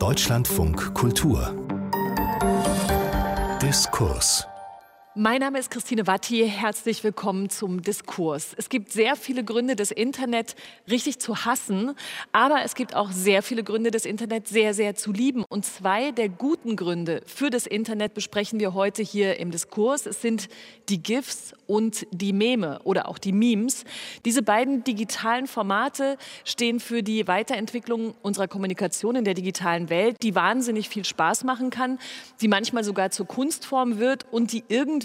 Deutschlandfunk Kultur. Diskurs mein Name ist Christine Watti. Herzlich willkommen zum Diskurs. Es gibt sehr viele Gründe, das Internet richtig zu hassen, aber es gibt auch sehr viele Gründe, das Internet sehr, sehr zu lieben. Und zwei der guten Gründe für das Internet besprechen wir heute hier im Diskurs. Es sind die GIFs und die Meme oder auch die Memes. Diese beiden digitalen Formate stehen für die Weiterentwicklung unserer Kommunikation in der digitalen Welt, die wahnsinnig viel Spaß machen kann, die manchmal sogar zur Kunstform wird und die irgendwie,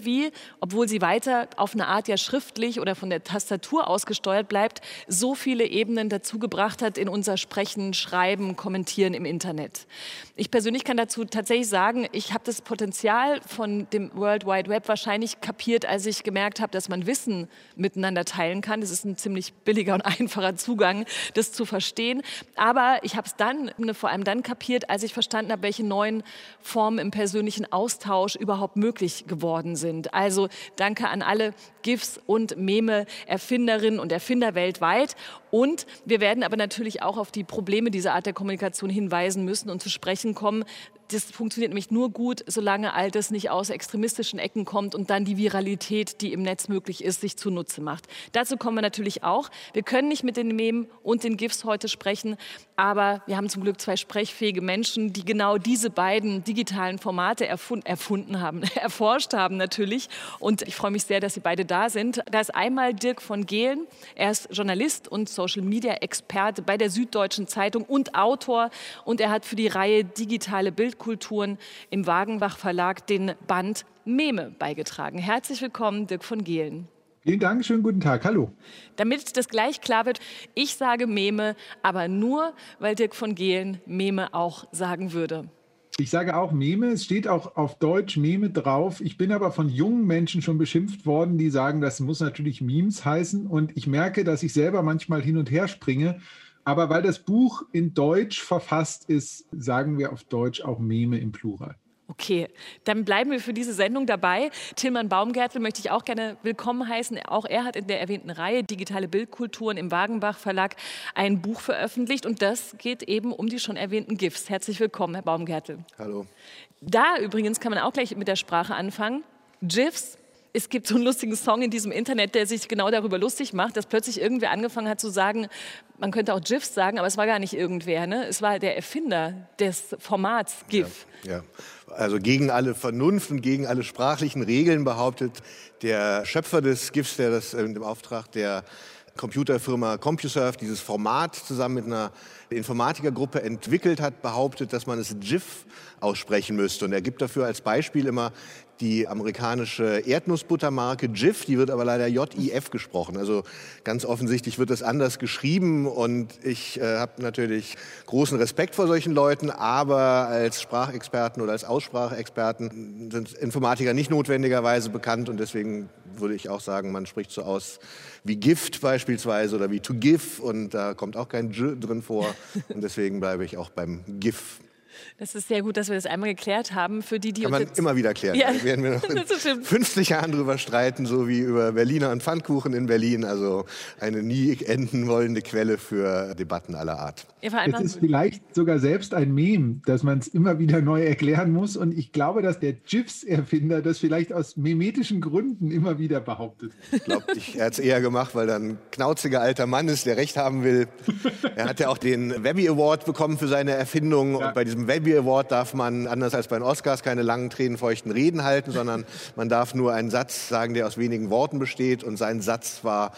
obwohl sie weiter auf eine Art ja schriftlich oder von der Tastatur ausgesteuert bleibt, so viele Ebenen dazu gebracht hat in unser Sprechen, Schreiben, Kommentieren im Internet. Ich persönlich kann dazu tatsächlich sagen, ich habe das Potenzial von dem World Wide Web wahrscheinlich kapiert, als ich gemerkt gemerkt habe, dass man Wissen miteinander teilen kann. Das ist ein ziemlich billiger und einfacher Zugang, das zu verstehen. Aber ich habe es dann, ne, vor allem dann kapiert, als ich verstanden habe, welche neuen Formen im persönlichen Austausch überhaupt möglich geworden sind. Also danke an alle GIFs und Meme-Erfinderinnen und Erfinder weltweit. Und wir werden aber natürlich auch auf die Probleme dieser Art der Kommunikation hinweisen müssen und zu sprechen kommen, das funktioniert nämlich nur gut, solange all das nicht aus extremistischen Ecken kommt und dann die Viralität, die im Netz möglich ist, sich zunutze macht. Dazu kommen wir natürlich auch. Wir können nicht mit den Memen und den GIFs heute sprechen, aber wir haben zum Glück zwei sprechfähige Menschen, die genau diese beiden digitalen Formate erfund erfunden haben, erforscht haben natürlich. Und ich freue mich sehr, dass Sie beide da sind. Da ist einmal Dirk von Gehlen. Er ist Journalist und Social-Media-Experte bei der Süddeutschen Zeitung und Autor. Und er hat für die Reihe Digitale Bild Bildkulturen im Wagenbach Verlag den Band Meme beigetragen. Herzlich willkommen, Dirk von Gehlen. Vielen Dank, schönen guten Tag, hallo. Damit das gleich klar wird, ich sage Meme, aber nur, weil Dirk von Gehlen Meme auch sagen würde. Ich sage auch Meme, es steht auch auf Deutsch Meme drauf. Ich bin aber von jungen Menschen schon beschimpft worden, die sagen, das muss natürlich Memes heißen. Und ich merke, dass ich selber manchmal hin und her springe aber weil das Buch in Deutsch verfasst ist, sagen wir auf Deutsch auch Meme im Plural. Okay, dann bleiben wir für diese Sendung dabei. Tilman Baumgärtel möchte ich auch gerne willkommen heißen. Auch er hat in der erwähnten Reihe Digitale Bildkulturen im Wagenbach Verlag ein Buch veröffentlicht und das geht eben um die schon erwähnten GIFs. Herzlich willkommen, Herr Baumgärtel. Hallo. Da übrigens kann man auch gleich mit der Sprache anfangen. GIFs es gibt so einen lustigen Song in diesem Internet, der sich genau darüber lustig macht, dass plötzlich irgendwer angefangen hat zu sagen, man könnte auch GIFs sagen, aber es war gar nicht irgendwer. Ne? Es war der Erfinder des Formats GIF. Ja, ja. Also gegen alle Vernunft und gegen alle sprachlichen Regeln behauptet der Schöpfer des GIFs, der das im Auftrag der Computerfirma CompuServe dieses Format zusammen mit einer Informatikergruppe entwickelt hat, behauptet, dass man es GIF aussprechen müsste. Und er gibt dafür als Beispiel immer die amerikanische Erdnussbuttermarke Jif, die wird aber leider J-I-F gesprochen. Also ganz offensichtlich wird es anders geschrieben und ich äh, habe natürlich großen Respekt vor solchen Leuten, aber als Sprachexperten oder als Ausspracheexperten sind Informatiker nicht notwendigerweise bekannt und deswegen würde ich auch sagen, man spricht so aus wie Gift beispielsweise oder wie to give und da kommt auch kein J drin vor und deswegen bleibe ich auch beim GIF. Das ist sehr gut, dass wir das einmal geklärt haben. Für die, die Kann man immer wieder klären. Ja. Da werden wir noch in 50 Jahren drüber streiten, so wie über Berliner und Pfannkuchen in Berlin. Also eine nie enden wollende Quelle für Debatten aller Art. Es ist vielleicht sogar selbst ein Mem, dass man es immer wieder neu erklären muss. Und ich glaube, dass der GIFs-Erfinder das vielleicht aus memetischen Gründen immer wieder behauptet. Ich glaube, er hat es eher gemacht, weil er ein knauziger alter Mann ist, der Recht haben will. Er hat ja auch den Webby Award bekommen für seine Erfindung. Ja. Und bei diesem Webby Award darf man, anders als bei den Oscars, keine langen, tränenfeuchten Reden halten, sondern man darf nur einen Satz sagen, der aus wenigen Worten besteht. Und sein Satz war,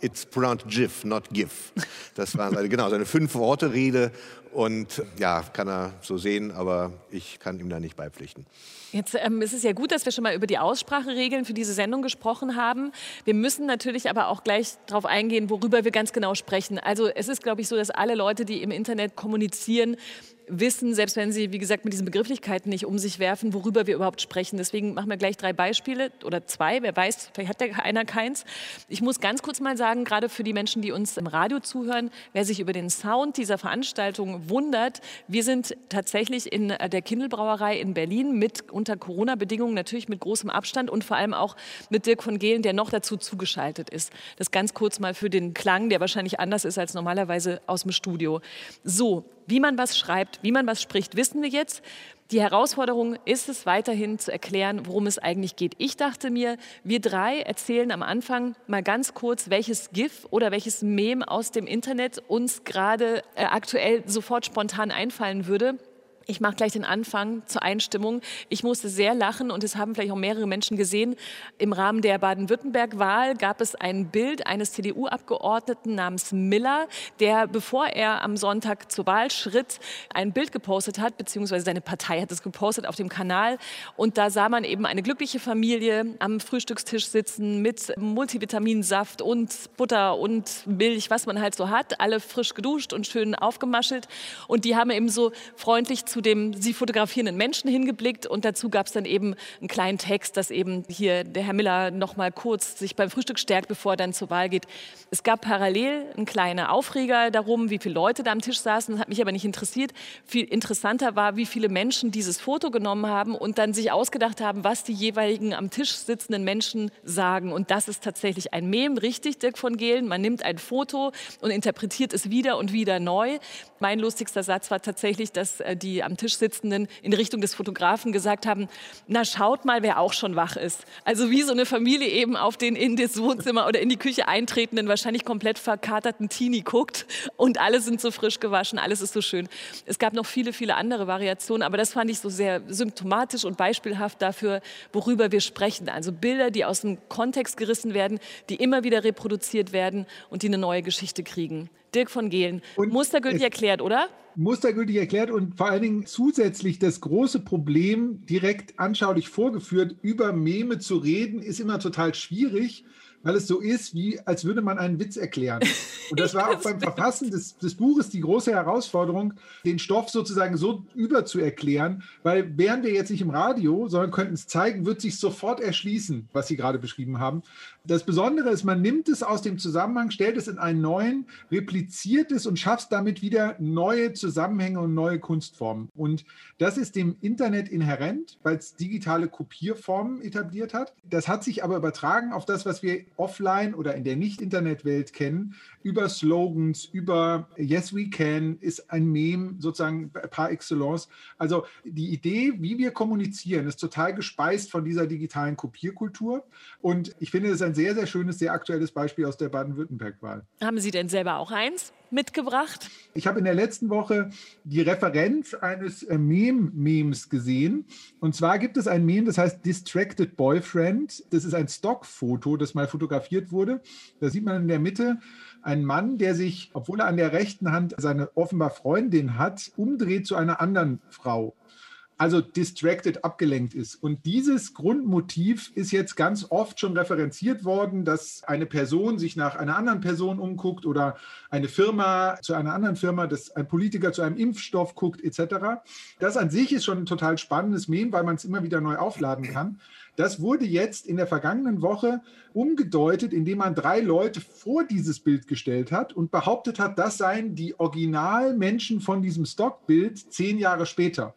It's pronounced GIF, not GIF. Das war seine, genau, seine Fünf-Worte-Rede. Und ja, kann er so sehen, aber ich kann ihm da nicht beipflichten. Jetzt ähm, ist es ja gut, dass wir schon mal über die Ausspracheregeln für diese Sendung gesprochen haben. Wir müssen natürlich aber auch gleich darauf eingehen, worüber wir ganz genau sprechen. Also es ist, glaube ich, so, dass alle Leute, die im Internet kommunizieren, wissen, selbst wenn sie, wie gesagt, mit diesen Begrifflichkeiten nicht um sich werfen, worüber wir überhaupt sprechen. Deswegen machen wir gleich drei Beispiele oder zwei. Wer weiß, vielleicht hat der einer keins. Ich muss ganz kurz mal sagen, gerade für die Menschen, die uns im Radio zuhören, wer sich über den Sound dieser Veranstaltung wundert, wir sind tatsächlich in der Kindelbrauerei in Berlin mit unter Corona-Bedingungen natürlich mit großem Abstand und vor allem auch mit Dirk von Gehlen, der noch dazu zugeschaltet ist. Das ganz kurz mal für den Klang, der wahrscheinlich anders ist als normalerweise aus dem Studio. So, Wie man was schreibt, wie man was spricht, wissen wir jetzt. Die Herausforderung ist es weiterhin zu erklären, worum es eigentlich geht. Ich dachte mir, wir drei erzählen am Anfang mal ganz kurz, welches GIF oder welches Meme aus dem Internet uns gerade äh, aktuell sofort spontan einfallen würde. Ich mache gleich den Anfang zur Einstimmung. Ich musste sehr lachen und es haben vielleicht auch mehrere Menschen gesehen. Im Rahmen der Baden-Württemberg-Wahl gab es ein Bild eines CDU-Abgeordneten namens Miller, der, bevor er am Sonntag zur Wahl schritt, ein Bild gepostet hat, beziehungsweise seine Partei hat es gepostet auf dem Kanal. Und da sah man eben eine glückliche Familie am Frühstückstisch sitzen mit Multivitaminsaft und Butter und Milch, was man halt so hat. Alle frisch geduscht und schön aufgemaschelt. Und die haben eben so freundlich zu dem sie fotografierenden Menschen hingeblickt und dazu gab es dann eben einen kleinen Text, dass eben hier der Herr Miller noch mal kurz sich beim Frühstück stärkt, bevor er dann zur Wahl geht. Es gab parallel einen kleinen Aufreger darum, wie viele Leute da am Tisch saßen. Das hat mich aber nicht interessiert. Viel interessanter war, wie viele Menschen dieses Foto genommen haben und dann sich ausgedacht haben, was die jeweiligen am Tisch sitzenden Menschen sagen. Und das ist tatsächlich ein Mem, richtig, Dirk von Gehlen. Man nimmt ein Foto und interpretiert es wieder und wieder neu. Mein lustigster Satz war tatsächlich, dass äh, am Tisch sitzenden in Richtung des Fotografen gesagt haben, na schaut mal, wer auch schon wach ist. Also wie so eine Familie eben auf den in das Wohnzimmer oder in die Küche eintretenden, wahrscheinlich komplett verkaterten Teenie guckt und alle sind so frisch gewaschen, alles ist so schön. Es gab noch viele, viele andere Variationen, aber das fand ich so sehr symptomatisch und beispielhaft dafür, worüber wir sprechen. Also Bilder, die aus dem Kontext gerissen werden, die immer wieder reproduziert werden und die eine neue Geschichte kriegen. Dirk von Gehlen. Und Mustergültig erklärt, oder? Mustergültig erklärt und vor allen Dingen zusätzlich das große Problem direkt anschaulich vorgeführt. Über Meme zu reden ist immer total schwierig, weil es so ist, wie als würde man einen Witz erklären. Und das war auch beim Verfassen des, des, Buches die große Herausforderung, den Stoff sozusagen so überzuerklären, weil wären wir jetzt nicht im Radio, sondern könnten es zeigen, wird sich sofort erschließen, was Sie gerade beschrieben haben. Das Besondere ist, man nimmt es aus dem Zusammenhang, stellt es in einen neuen, repliziert es und schafft damit wieder neue Zusammenhänge und neue Kunstformen. Und das ist dem Internet inhärent, weil es digitale Kopierformen etabliert hat. Das hat sich aber übertragen auf das, was wir offline oder in der Nicht-Internet-Welt kennen, über Slogans, über Yes We Can ist ein Meme sozusagen par excellence. Also die Idee, wie wir kommunizieren, ist total gespeist von dieser digitalen Kopierkultur. Und ich finde, das ist ein sehr, sehr schönes, sehr aktuelles Beispiel aus der Baden-Württemberg-Wahl. Haben Sie denn selber auch eins? Mitgebracht? Ich habe in der letzten Woche die Referenz eines äh, Meme-Memes gesehen. Und zwar gibt es ein Meme, das heißt Distracted Boyfriend. Das ist ein Stockfoto, das mal fotografiert wurde. Da sieht man in der Mitte einen Mann, der sich, obwohl er an der rechten Hand seine offenbar Freundin hat, umdreht zu einer anderen Frau also distracted, abgelenkt ist. Und dieses Grundmotiv ist jetzt ganz oft schon referenziert worden, dass eine Person sich nach einer anderen Person umguckt oder eine Firma zu einer anderen Firma, dass ein Politiker zu einem Impfstoff guckt, etc. Das an sich ist schon ein total spannendes Meme, weil man es immer wieder neu aufladen kann. Das wurde jetzt in der vergangenen Woche umgedeutet, indem man drei Leute vor dieses Bild gestellt hat und behauptet hat, das seien die Originalmenschen von diesem Stockbild zehn Jahre später.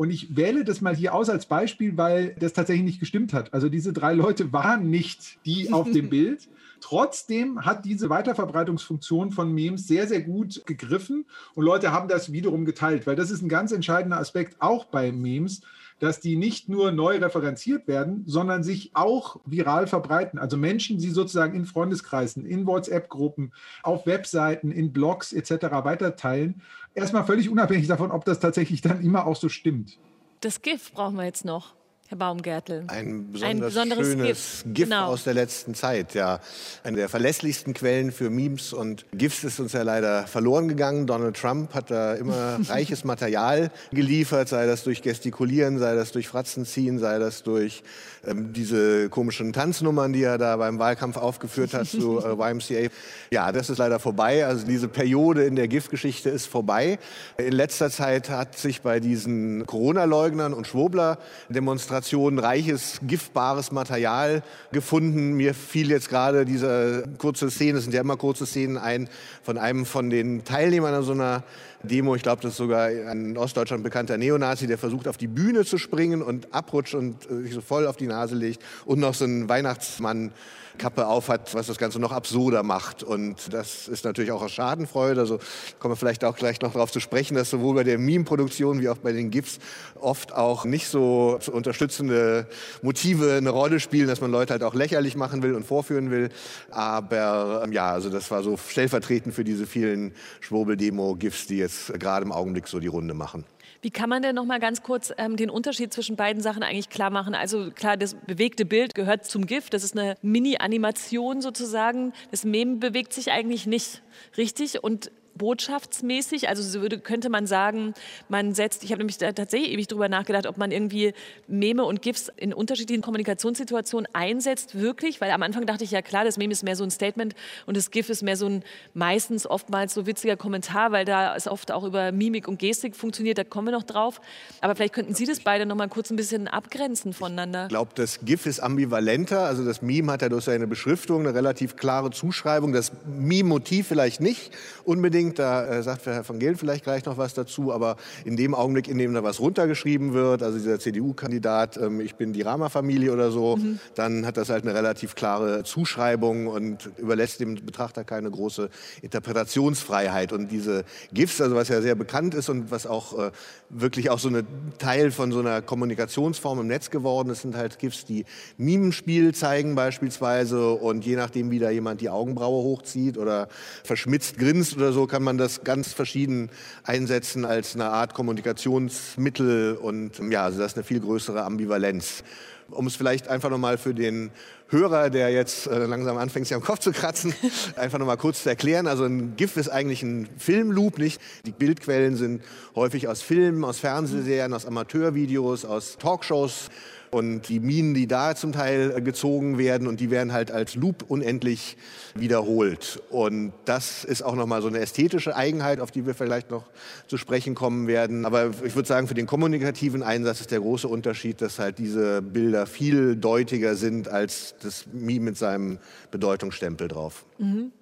Und ich wähle das mal hier aus als Beispiel, weil das tatsächlich nicht gestimmt hat. Also diese drei Leute waren nicht die auf dem Bild. Trotzdem hat diese Weiterverbreitungsfunktion von Memes sehr, sehr gut gegriffen und Leute haben das wiederum geteilt, weil das ist ein ganz entscheidender Aspekt auch bei Memes, dass die nicht nur neu referenziert werden, sondern sich auch viral verbreiten. Also Menschen, die sozusagen in Freundeskreisen, in WhatsApp-Gruppen, auf Webseiten, in Blogs etc. weiterteilen. Erstmal völlig unabhängig davon, ob das tatsächlich dann immer auch so stimmt. Das GIF brauchen wir jetzt noch. Herr Baumgärtel. Ein, besonders ein besonderes schönes GIF, GIF genau. aus der letzten Zeit. Ja, eine der verlässlichsten Quellen für Memes und GIFs ist uns ja leider verloren gegangen. Donald Trump hat da immer reiches Material geliefert, sei das durch Gestikulieren, sei das durch Fratzenziehen, sei das durch ähm, diese komischen Tanznummern, die er da beim Wahlkampf aufgeführt hat zu äh, YMCA. Ja, das ist leider vorbei. Also diese Periode in der GIF-Geschichte ist vorbei. In letzter Zeit hat sich bei diesen Corona-Leugnern und Schwobler-Demonstrationen Generationen reiches, giftbares Material gefunden. Mir fiel jetzt gerade diese kurze Szene, es sind ja immer kurze Szenen ein, von einem von den Teilnehmern an so einer Demo. Ich glaube, das ist sogar ein in Ostdeutschland bekannter Neonazi, der versucht, auf die Bühne zu springen und abrutscht und äh, sich so voll auf die Nase legt. Und noch so ein Weihnachtsmann Kappe aufhat, was das Ganze noch absurder macht. Und das ist natürlich auch aus Schadenfreude. Also kommen wir vielleicht auch gleich noch darauf zu sprechen, dass sowohl bei der Meme-Produktion wie auch bei den GIFs oft auch nicht so unterstützende Motive eine Rolle spielen, dass man Leute halt auch lächerlich machen will und vorführen will. Aber ähm, ja, also das war so stellvertretend für diese vielen Schwurbel-Demo-GIFs, die jetzt gerade im Augenblick so die Runde machen. Wie kann man denn noch mal ganz kurz ähm, den Unterschied zwischen beiden Sachen eigentlich klar machen? Also klar, das bewegte Bild gehört zum GIF. Das ist eine Mini-Animation sozusagen. Das Meme bewegt sich eigentlich nicht richtig und botschaftsmäßig? Also so würde, könnte man sagen, man setzt, ich habe nämlich tatsächlich ewig darüber nachgedacht, ob man irgendwie Meme und GIFs in unterschiedlichen Kommunikationssituationen einsetzt, wirklich, weil am Anfang dachte ich, ja klar, das Meme ist mehr so ein Statement und das GIF ist mehr so ein meistens oftmals so witziger Kommentar, weil da es oft auch über Mimik und Gestik funktioniert, da kommen wir noch drauf. Aber vielleicht könnten Sie das beide noch mal kurz ein bisschen abgrenzen voneinander. Ich glaube, das GIF ist ambivalenter, also das Meme hat ja durch seine Beschriftung eine relativ klare Zuschreibung, das Meme-Motiv vielleicht nicht unbedingt, unbedingt, da äh, sagt Herr van Geel vielleicht gleich noch was dazu, aber in dem Augenblick, in dem da was runtergeschrieben wird, also dieser CDU-Kandidat, ähm, ich bin die Rama-Familie oder so, mhm. dann hat das halt eine relativ klare Zuschreibung und überlässt dem Betrachter keine große Interpretationsfreiheit. Und diese GIFs, also was ja sehr bekannt ist und was auch äh, wirklich auch so ein Teil von so einer Kommunikationsform im Netz geworden ist, sind halt GIFs, die Mimenspiel zeigen beispielsweise und je nachdem, wie da jemand die Augenbraue hochzieht oder verschmitzt grinst oder so, kann man das ganz verschieden einsetzen als eine Art Kommunikationsmittel und ja, also das ist eine viel größere Ambivalenz. Um es vielleicht einfach nochmal für den Hörer, der jetzt äh, langsam anfängt, sich am Kopf zu kratzen, einfach nochmal kurz zu erklären. Also ein GIF ist eigentlich ein Filmloop, nicht? Die Bildquellen sind häufig aus Filmen, aus Fernsehserien, aus Amateurvideos, aus Talkshows und die Minen, die da zum Teil äh, gezogen werden und die werden halt als Loop unendlich wiederholt. Und das ist auch nochmal so eine ästhetische Eigenheit, auf die wir vielleicht noch zu sprechen kommen werden. Aber ich würde sagen, für den kommunikativen Einsatz ist der große Unterschied, dass halt diese Bilder viel deutiger sind als das Meme mit seinem Bedeutungsstempel drauf. Mhm.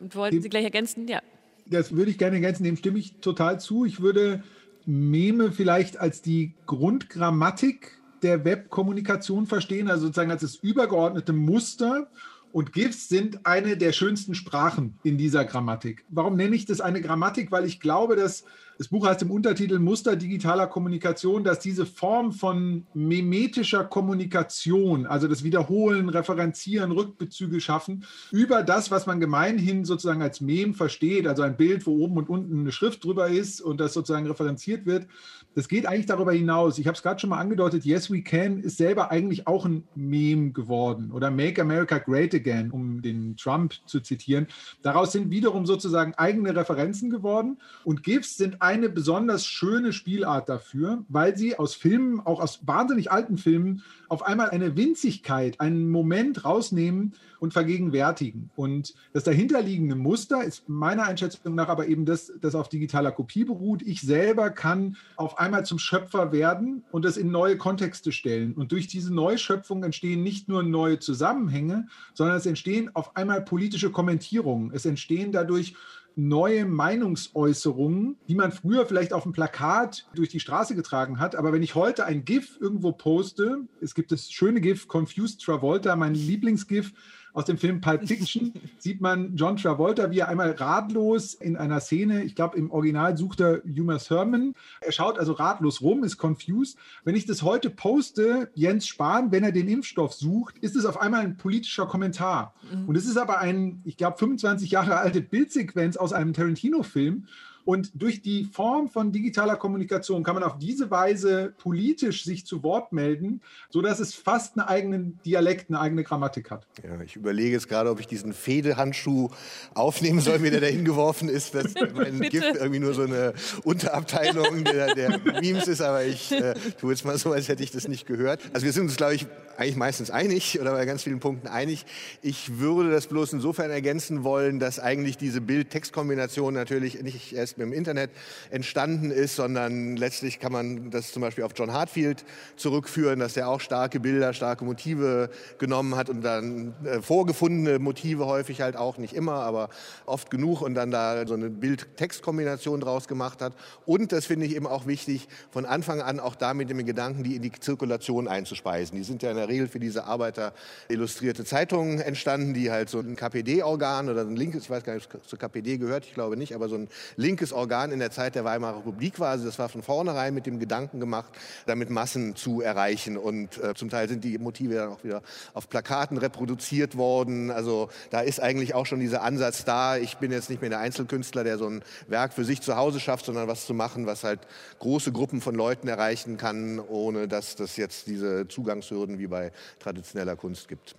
Wollten Sie gleich ergänzen? Ja. Das würde ich gerne ergänzen, dem stimme ich total zu. Ich würde Meme vielleicht als die Grundgrammatik der Webkommunikation verstehen, also sozusagen als das übergeordnete Muster. Und GIFs sind eine der schönsten Sprachen in dieser Grammatik. Warum nenne ich das eine Grammatik? Weil ich glaube, dass das Buch heißt im Untertitel Muster digitaler Kommunikation, dass diese Form von mimetischer Kommunikation, also das Wiederholen, Referenzieren, Rückbezüge schaffen, über das, was man gemeinhin sozusagen als Mem versteht, also ein Bild, wo oben und unten eine Schrift drüber ist und das sozusagen referenziert wird, das geht eigentlich darüber hinaus. Ich habe es gerade schon mal angedeutet, Yes We Can ist selber eigentlich auch ein Meme geworden oder Make America Great Again, um den Trump zu zitieren. Daraus sind wiederum sozusagen eigene Referenzen geworden und GIFs sind ein eine besonders schöne Spielart dafür, weil sie aus Filmen, auch aus wahnsinnig alten Filmen, auf einmal eine Winzigkeit, einen Moment rausnehmen und vergegenwärtigen. Und das dahinterliegende Muster ist meiner Einschätzung nach aber eben das, das auf digitaler Kopie beruht. Ich selber kann auf einmal zum Schöpfer werden und das in neue Kontexte stellen. Und durch diese Neuschöpfung entstehen nicht nur neue Zusammenhänge, sondern es entstehen auf einmal politische Kommentierungen. Es entstehen dadurch neue Meinungsäußerungen, die man früher vielleicht auf dem Plakat durch die Straße getragen hat. Aber wenn ich heute ein GIF irgendwo poste, es gibt das schöne GIF Confused Travolta, mein Lieblingsgif, aus dem Film Pulp Fiction sieht man John Travolta, wie er einmal ratlos in einer Szene, ich glaube im Original sucht er Uma Thurman, er schaut also ratlos rum, ist confused. Wenn ich das heute poste, Jens Spahn, wenn er den Impfstoff sucht, ist es auf einmal ein politischer Kommentar. Mhm. Und es ist aber ein, ich glaube, 25 Jahre alte Bildsequenz aus einem Tarantino-Film. Und durch die Form von digitaler Kommunikation kann man auf diese Weise politisch sich zu Wort melden, sodass es fast einen eigenen Dialekt, eine eigene Grammatik hat. Ja, ich überlege jetzt gerade, ob ich diesen Fehdehandschuh aufnehmen soll, mir der da hingeworfen ist. dass mein Gift irgendwie nur so eine Unterabteilung der, der Memes ist, aber ich äh, tue jetzt mal so, als hätte ich das nicht gehört. Also wir sind uns, glaube ich, eigentlich meistens einig oder bei ganz vielen Punkten einig. Ich würde das bloß insofern ergänzen wollen, dass eigentlich diese Bild-Text-Kombination natürlich nicht erst mit dem Internet entstanden ist, sondern letztlich kann man das zum Beispiel auf John Hartfield zurückführen, dass er auch starke Bilder, starke Motive genommen hat und dann äh, vorgefundene Motive häufig halt auch, nicht immer, aber oft genug und dann da so eine Bild-Text-Kombination draus gemacht hat. Und das finde ich eben auch wichtig, von Anfang an auch damit den Gedanken, die in die Zirkulation einzuspeisen. Die sind ja in der Regel für diese Arbeiter illustrierte Zeitungen entstanden, die halt so ein KPD-Organ oder ein linkes, ich weiß gar nicht, ob es zur KPD gehört, ich glaube nicht, aber so ein linkes Organ in der Zeit der Weimarer Republik war. Also das war von vornherein mit dem Gedanken gemacht, damit Massen zu erreichen. Und äh, zum Teil sind die Motive dann auch wieder auf Plakaten reproduziert worden. Also da ist eigentlich auch schon dieser Ansatz da. Ich bin jetzt nicht mehr der Einzelkünstler, der so ein Werk für sich zu Hause schafft, sondern was zu machen, was halt große Gruppen von Leuten erreichen kann, ohne dass das jetzt diese Zugangshürden wie bei traditioneller Kunst gibt.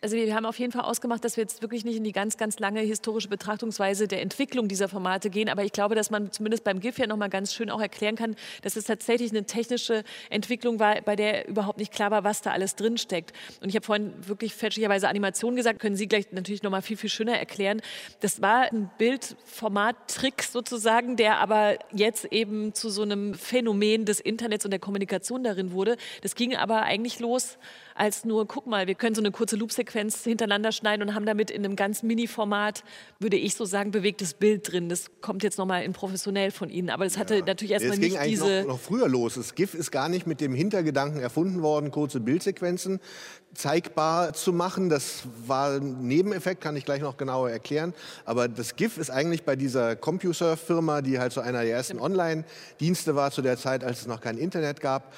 Also wir haben auf jeden Fall ausgemacht, dass wir jetzt wirklich nicht in die ganz, ganz lange historische Betrachtungsweise der Entwicklung dieser Formate gehen. Aber ich glaube, dass man zumindest beim GIF ja noch mal ganz schön auch erklären kann, dass es tatsächlich eine technische Entwicklung war, bei der überhaupt nicht klar war, was da alles drinsteckt. Und ich habe vorhin wirklich fälschlicherweise Animation gesagt, können Sie gleich natürlich noch mal viel, viel schöner erklären. Das war ein Bildformat-Trick sozusagen, der aber jetzt eben zu so einem Phänomen des Internets und der Kommunikation darin wurde. Das ging aber eigentlich los als nur, guck mal, wir können so eine kurze Loop-Sequenz hintereinander schneiden und haben damit in einem ganz Mini-Format, würde ich so sagen, bewegtes Bild drin. Das kommt jetzt nochmal in professionell von Ihnen. Aber das hatte ja. natürlich erstmal nicht diese... Noch, noch früher los. Das GIF ist gar nicht mit dem Hintergedanken erfunden worden, kurze Bildsequenzen zeigbar zu machen. Das war ein Nebeneffekt, kann ich gleich noch genauer erklären. Aber das GIF ist eigentlich bei dieser CompuServe-Firma, die halt so einer der ersten Online-Dienste war zu der Zeit, als es noch kein Internet gab,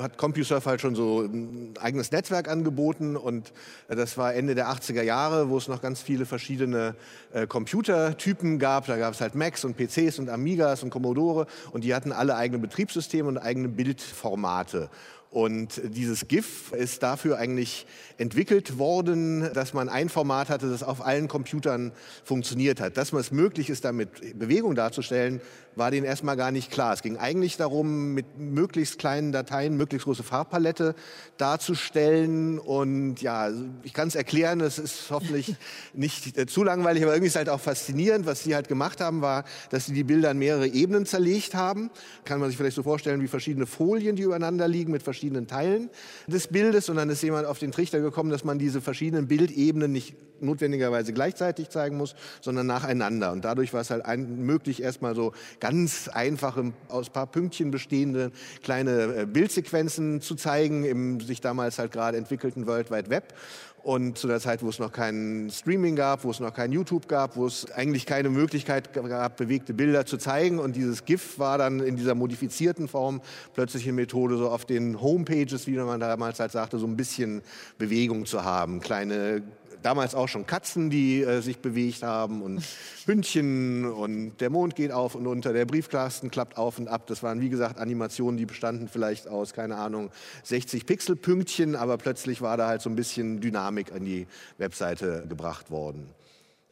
hat CompuServe halt schon so ein eigenes Netzwerk angeboten und äh, das war Ende der 80er Jahre, wo es noch ganz viele verschiedene äh, Computertypen gab. Da gab es halt Macs und PCs und Amigas und Commodore und die hatten alle eigene Betriebssysteme und eigene Bildformate. Und dieses GIF ist dafür eigentlich entwickelt worden, dass man ein Format hatte, das auf allen Computern funktioniert hat. Dass man es möglich ist, damit Bewegung darzustellen, war denen erstmal gar nicht klar. Es ging eigentlich darum, mit möglichst kleinen Dateien möglichst große Farbpalette darzustellen. Und ja, ich kann es erklären, es ist hoffentlich nicht äh, zu langweilig, aber irgendwie ist es halt auch faszinierend. Was sie halt gemacht haben, war, dass sie die Bilder in mehrere Ebenen zerlegt haben. Kann man sich vielleicht so vorstellen wie verschiedene Folien, die übereinander liegen mit verschiedenen Teilen des Bildes. Und dann ist jemand auf den Trichter gekommen, dass man diese verschiedenen Bildebenen nicht notwendigerweise gleichzeitig zeigen muss, sondern nacheinander. Und dadurch war es halt ein, möglich, erstmal so ganz einfache, aus paar Pünktchen bestehende kleine äh, Bildsequenzen zu zeigen im sich damals halt gerade entwickelten World Wide Web. Und zu der Zeit, wo es noch kein Streaming gab, wo es noch kein YouTube gab, wo es eigentlich keine Möglichkeit gab, bewegte Bilder zu zeigen. Und dieses GIF war dann in dieser modifizierten Form plötzlich eine Methode, so auf den Homepages, wie man damals halt sagte, so ein bisschen Bewegung zu haben. Kleine damals auch schon Katzen, die äh, sich bewegt haben und Hündchen und der Mond geht auf und unter, der Briefkasten klappt auf und ab. Das waren, wie gesagt, Animationen, die bestanden vielleicht aus, keine Ahnung, 60 Pixelpünktchen, aber plötzlich war da halt so ein bisschen Dynamik an die Webseite gebracht worden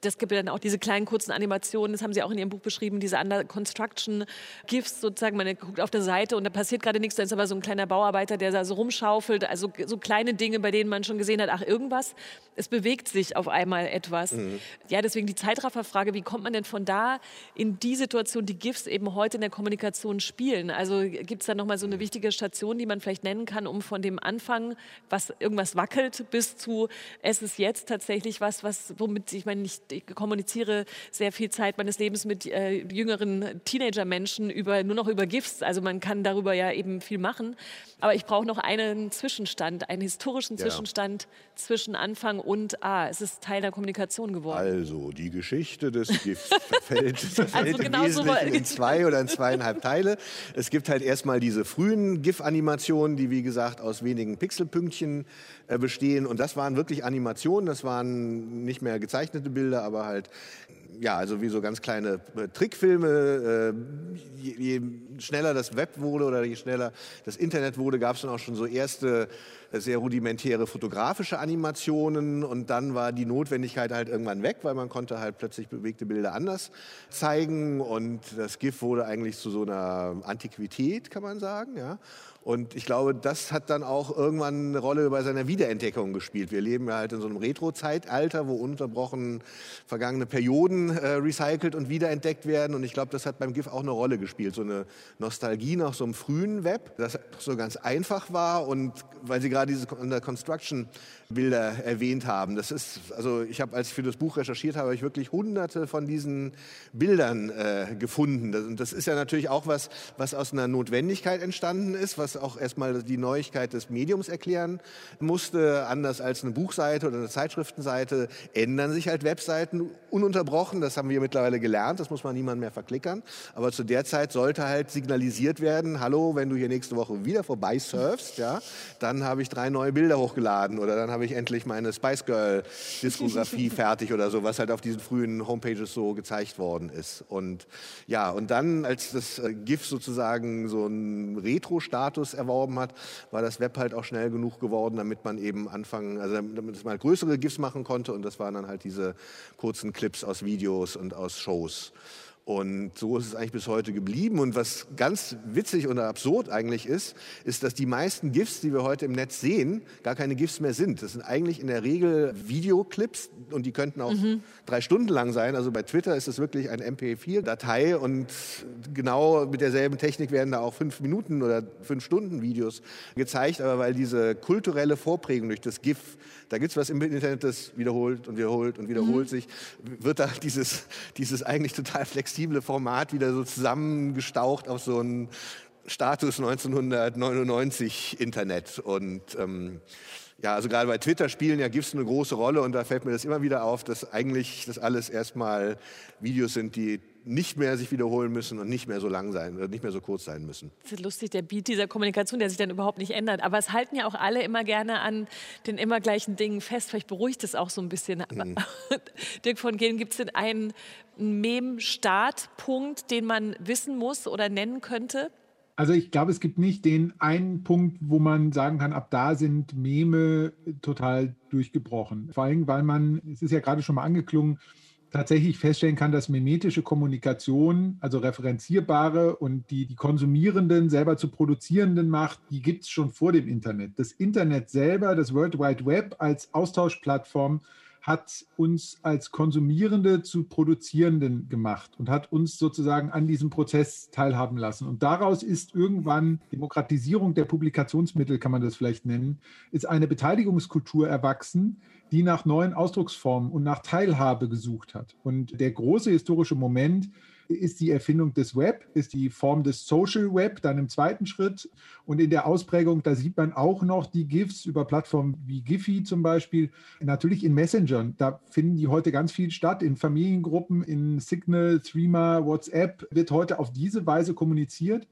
das gibt dann auch diese kleinen kurzen Animationen, das haben Sie auch in Ihrem Buch beschrieben, diese Under Construction GIFs sozusagen. Man guckt auf der Seite und da passiert gerade nichts, da ist aber so ein kleiner Bauarbeiter, der da so rumschaufelt. Also so kleine Dinge, bei denen man schon gesehen hat, ach irgendwas, es bewegt sich auf einmal etwas. Mhm. Ja, deswegen die Zeitrafferfrage, wie kommt man denn von da in die Situation, die GIFs eben heute in der Kommunikation spielen? Also gibt es da nochmal so eine wichtige Station, die man vielleicht nennen kann, um von dem Anfang, was irgendwas wackelt, bis zu, es ist jetzt tatsächlich was, was womit ich meine, nicht ich kommuniziere sehr viel Zeit meines Lebens mit äh, jüngeren Teenager-Menschen über, nur noch über GIFs. Also man kann darüber ja eben viel machen. Aber ich brauche noch einen Zwischenstand, einen historischen Zwischenstand ja. zwischen Anfang und A. Es ist Teil der Kommunikation geworden. Also, die Geschichte des GIFs verfällt, verfällt also genau im Wesentlichen so in zwei oder in zweieinhalb Teile. Es gibt halt erstmal diese frühen GIF-Animationen, die wie gesagt aus wenigen Pixelpünktchen äh, bestehen. Und das waren wirklich Animationen, das waren nicht mehr gezeichnete Bilder, aber halt ja, also wie so ganz kleine äh, Trickfilme. Äh, je, je, schneller das Web wurde oder je schneller das Internet wurde, gab es dann auch schon so erste äh, sehr rudimentäre fotografische Animationen und dann war die Notwendigkeit halt irgendwann weg, weil man konnte halt plötzlich bewegte Bilder anders zeigen und das GIF wurde eigentlich zu so einer Antiquität, kann man sagen, ja. Und ich glaube, das hat dann auch irgendwann eine Rolle bei seiner Wiederentdeckung gespielt. Wir leben ja halt in so einem Retro-Zeitalter, wo unterbrochen vergangene Perioden äh, recycelt und wiederentdeckt werden. Und ich glaube, das hat beim GIF auch eine Rolle gespielt. So eine Nostalgie nach so einem frühen Web, das so ganz einfach war. Und weil Sie gerade diese Construction Bilder erwähnt haben, das ist, also ich habe, als ich für das Buch recherchiert habe, ich wirklich hunderte von diesen Bildern äh, gefunden. Das, und das ist ja natürlich auch was, was aus einer Notwendigkeit entstanden ist, was auch erstmal die Neuigkeit des Mediums erklären musste. Anders als eine Buchseite oder eine Zeitschriftenseite ändern sich halt Webseiten ununterbrochen. Das haben wir mittlerweile gelernt. Das muss man niemand mehr verklickern. Aber zu der Zeit sollte halt signalisiert werden, hallo, wenn du hier nächste Woche wieder vorbei surfst, ja, dann habe ich drei neue Bilder hochgeladen oder dann habe ich endlich meine Spice Girl Diskografie fertig oder so, was halt auf diesen frühen Homepages so gezeigt worden ist. Und ja, und dann, als das äh, GIF sozusagen so einen Retro-Status erworben hat, war das Web halt auch schnell genug geworden, damit man eben anfangen, also damit man halt größere GIFs machen konnte und das waren dann halt diese kurzen Clips aus Videos und aus Shows. Und so ist es eigentlich bis heute geblieben. Und was ganz witzig oder absurd eigentlich ist, ist, dass die meisten GIFs, die wir heute im Netz sehen, gar keine GIFs mehr sind. Das sind eigentlich in der Regel Videoclips und die könnten auch mhm. drei Stunden lang sein. Also bei Twitter ist es wirklich ein MP4-Datei und genau mit derselben Technik werden da auch fünf Minuten oder fünf Stunden Videos gezeigt. Aber weil diese kulturelle Vorprägung durch das GIF, da gibt es was im Internet, das wiederholt und wiederholt und wiederholt mhm. sich, wird da dieses, dieses eigentlich total flexible Format wieder so zusammengestaucht auf so ein Status 1999 Internet. Und ähm, ja, also gerade bei Twitter spielen ja GIFs eine große Rolle und da fällt mir das immer wieder auf, dass eigentlich das alles erstmal Videos sind, die nicht mehr sich wiederholen müssen und nicht mehr so lang sein oder nicht mehr so kurz sein müssen. Das ist lustig, der Beat dieser Kommunikation, der sich dann überhaupt nicht ändert. Aber es halten ja auch alle immer gerne an den immer gleichen Dingen fest. Vielleicht beruhigt es auch so ein bisschen. Mhm. Dirk von Gehlen, gibt es denn einen Mem-Startpunkt, den man wissen muss oder nennen könnte? Also ich glaube, es gibt nicht den einen Punkt, wo man sagen kann, ab da sind Meme total durchgebrochen. Vor allem, weil man, es ist ja gerade schon mal angeklungen, tatsächlich feststellen kann, dass mimetische Kommunikation, also referenzierbare und die, die Konsumierenden selber zu Produzierenden macht, die gibt es schon vor dem Internet. Das Internet selber, das World Wide Web als Austauschplattform, hat uns als Konsumierende zu Produzierenden gemacht und hat uns sozusagen an diesem Prozess teilhaben lassen. Und daraus ist irgendwann Demokratisierung der Publikationsmittel, kann man das vielleicht nennen, ist eine Beteiligungskultur erwachsen, die nach neuen Ausdrucksformen und nach Teilhabe gesucht hat. Und der große historische Moment ist die Erfindung des Web, ist die Form des Social Web dann im zweiten Schritt. Und in der Ausprägung, da sieht man auch noch die GIFs über Plattformen wie Giphy zum Beispiel. Natürlich in Messengern, da finden die heute ganz viel statt. In Familiengruppen, in Signal, Threema, WhatsApp wird heute auf diese Weise kommuniziert.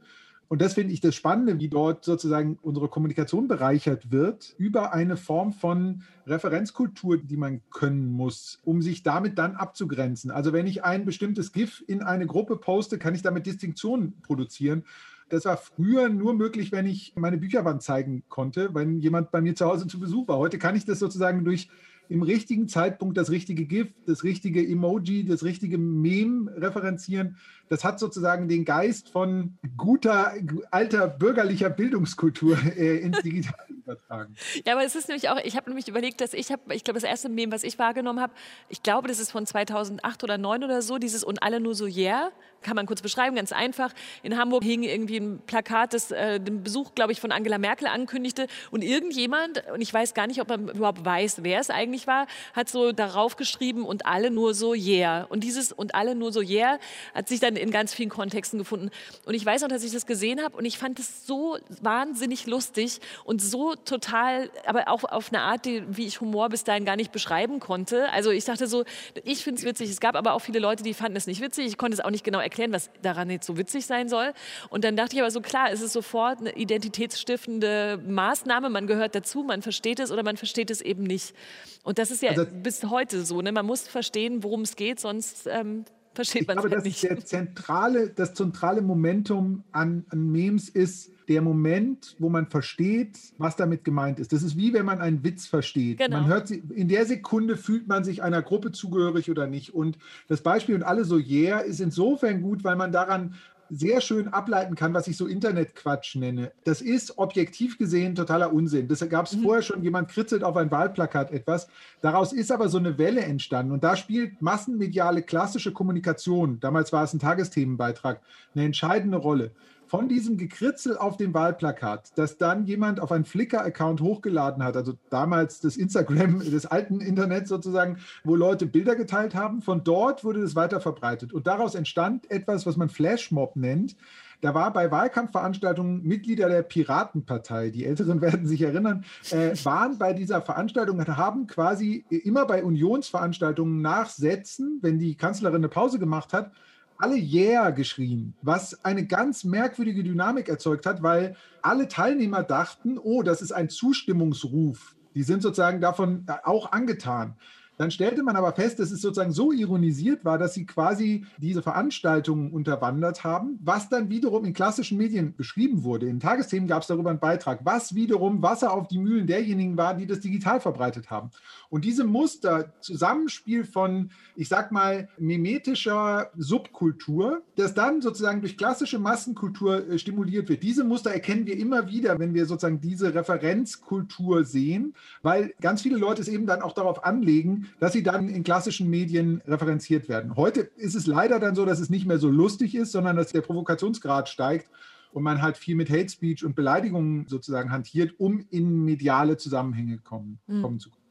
Und das finde ich das Spannende, wie dort sozusagen unsere Kommunikation bereichert wird über eine Form von Referenzkultur, die man können muss, um sich damit dann abzugrenzen. Also wenn ich ein bestimmtes GIF in eine Gruppe poste, kann ich damit Distinktionen produzieren. Das war früher nur möglich, wenn ich meine Bücherwand zeigen konnte, wenn jemand bei mir zu Hause zu Besuch war. Heute kann ich das sozusagen durch im richtigen Zeitpunkt das richtige GIF, das richtige Emoji, das richtige Meme referenzieren. Das hat sozusagen den Geist von guter, alter bürgerlicher Bildungskultur äh, ins Digitale übertragen. Ja, aber es ist nämlich auch, ich habe nämlich überlegt, dass ich habe, ich glaube, das erste Meme, was ich wahrgenommen habe, ich glaube, das ist von 2008 oder 2009 oder so, dieses und alle nur so yeah, kann man kurz beschreiben, ganz einfach. In Hamburg hing irgendwie ein Plakat, das äh, den Besuch, glaube ich, von Angela Merkel ankündigte und irgendjemand, und ich weiß gar nicht, ob man überhaupt weiß, wer es eigentlich war, hat so darauf geschrieben und alle nur so yeah. Und dieses und alle nur so yeah hat sich dann in ganz vielen Kontexten gefunden. Und ich weiß noch, dass ich das gesehen habe und ich fand es so wahnsinnig lustig und so total, aber auch auf eine Art, die, wie ich Humor bis dahin gar nicht beschreiben konnte. Also ich dachte so, ich finde es witzig. Es gab aber auch viele Leute, die fanden es nicht witzig. Ich konnte es auch nicht genau erklären, was daran jetzt so witzig sein soll. Und dann dachte ich aber so, klar, es ist sofort eine identitätsstiftende Maßnahme. Man gehört dazu, man versteht es oder man versteht es eben nicht. Und das ist ja also, bis heute so. Ne? Man muss verstehen, worum es geht, sonst ähm, versteht man es halt nicht. Der zentrale, das zentrale Momentum an, an Memes ist der Moment, wo man versteht, was damit gemeint ist. Das ist wie wenn man einen Witz versteht. Genau. Man hört sie, in der Sekunde fühlt man sich einer Gruppe zugehörig oder nicht. Und das Beispiel und alle so yeah ist insofern gut, weil man daran sehr schön ableiten kann, was ich so Internetquatsch nenne. Das ist objektiv gesehen totaler Unsinn. Das gab es mhm. vorher schon, jemand kritzelt auf ein Wahlplakat etwas. Daraus ist aber so eine Welle entstanden. Und da spielt massenmediale klassische Kommunikation, damals war es ein Tagesthemenbeitrag, eine entscheidende Rolle von diesem Gekritzel auf dem Wahlplakat, das dann jemand auf einen Flickr-Account hochgeladen hat, also damals das Instagram des alten Internets sozusagen, wo Leute Bilder geteilt haben, von dort wurde das weiter verbreitet. Und daraus entstand etwas, was man Flashmob nennt. Da war bei Wahlkampfveranstaltungen Mitglieder der Piratenpartei, die Älteren werden sich erinnern, äh, waren bei dieser Veranstaltung und haben quasi immer bei Unionsveranstaltungen nach Sätzen, wenn die Kanzlerin eine Pause gemacht hat, alle Yeah geschrien, was eine ganz merkwürdige Dynamik erzeugt hat, weil alle Teilnehmer dachten, oh, das ist ein Zustimmungsruf. Die sind sozusagen davon auch angetan. Dann stellte man aber fest, dass es sozusagen so ironisiert war, dass sie quasi diese Veranstaltungen unterwandert haben, was dann wiederum in klassischen Medien beschrieben wurde. In Tagesthemen gab es darüber einen Beitrag, was wiederum Wasser auf die Mühlen derjenigen war, die das digital verbreitet haben. Und diese Muster, Zusammenspiel von, ich sag mal, mimetischer Subkultur, das dann sozusagen durch klassische Massenkultur äh, stimuliert wird. Diese Muster erkennen wir immer wieder, wenn wir sozusagen diese Referenzkultur sehen, weil ganz viele Leute es eben dann auch darauf anlegen, dass sie dann in klassischen Medien referenziert werden. Heute ist es leider dann so, dass es nicht mehr so lustig ist, sondern dass der Provokationsgrad steigt und man halt viel mit Hate Speech und Beleidigungen sozusagen hantiert, um in mediale Zusammenhänge kommen, mhm. kommen zu können.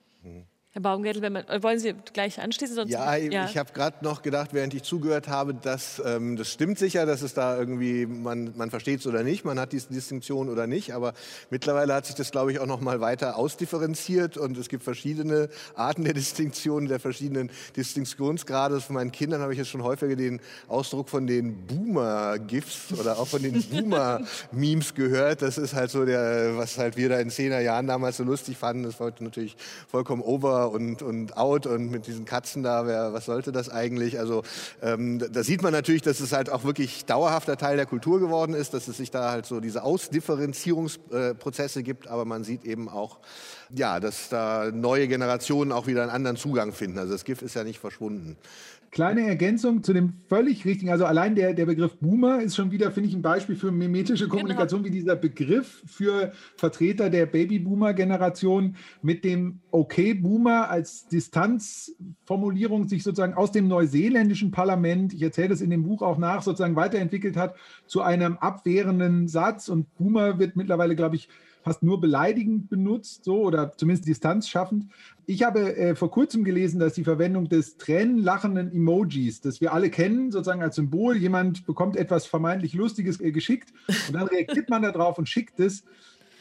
Herr Baumgärtel, man, wollen Sie gleich anschließen? Sonst ja, ja, ich habe gerade noch gedacht, während ich zugehört habe, dass ähm, das stimmt sicher, dass es da irgendwie, man, man versteht es oder nicht, man hat diese Distinktion oder nicht, aber mittlerweile hat sich das, glaube ich, auch noch mal weiter ausdifferenziert und es gibt verschiedene Arten der Distinktion, der verschiedenen Distinktionsgrade. Von meinen Kindern habe ich jetzt schon häufiger den Ausdruck von den Boomer-GIFs oder auch von den Boomer-Memes gehört. Das ist halt so der, was halt wir da in zehner Jahren damals so lustig fanden, das ist heute natürlich vollkommen over und, und out und mit diesen Katzen da, wer, was sollte das eigentlich? Also ähm, da sieht man natürlich, dass es halt auch wirklich dauerhafter Teil der Kultur geworden ist, dass es sich da halt so diese Ausdifferenzierungsprozesse gibt, aber man sieht eben auch, ja, dass da neue Generationen auch wieder einen anderen Zugang finden. Also das GIF ist ja nicht verschwunden. Kleine Ergänzung zu dem völlig richtigen, also allein der, der Begriff Boomer ist schon wieder, finde ich, ein Beispiel für mimetische genau. Kommunikation, genau. wie dieser Begriff für Vertreter der Babyboomer-Generation mit dem Okay-Boomer als Distanzformulierung sich sozusagen aus dem neuseeländischen Parlament, ich erzähle das in dem Buch auch nach, sozusagen weiterentwickelt hat zu einem abwehrenden Satz. Und Boomer wird mittlerweile, glaube ich, fast nur beleidigend benutzt, so oder zumindest distanzschaffend. Ich habe äh, vor kurzem gelesen, dass die Verwendung des tränenlachenden Emojis, das wir alle kennen, sozusagen als Symbol, jemand bekommt etwas vermeintlich Lustiges äh, geschickt und dann reagiert man darauf und schickt es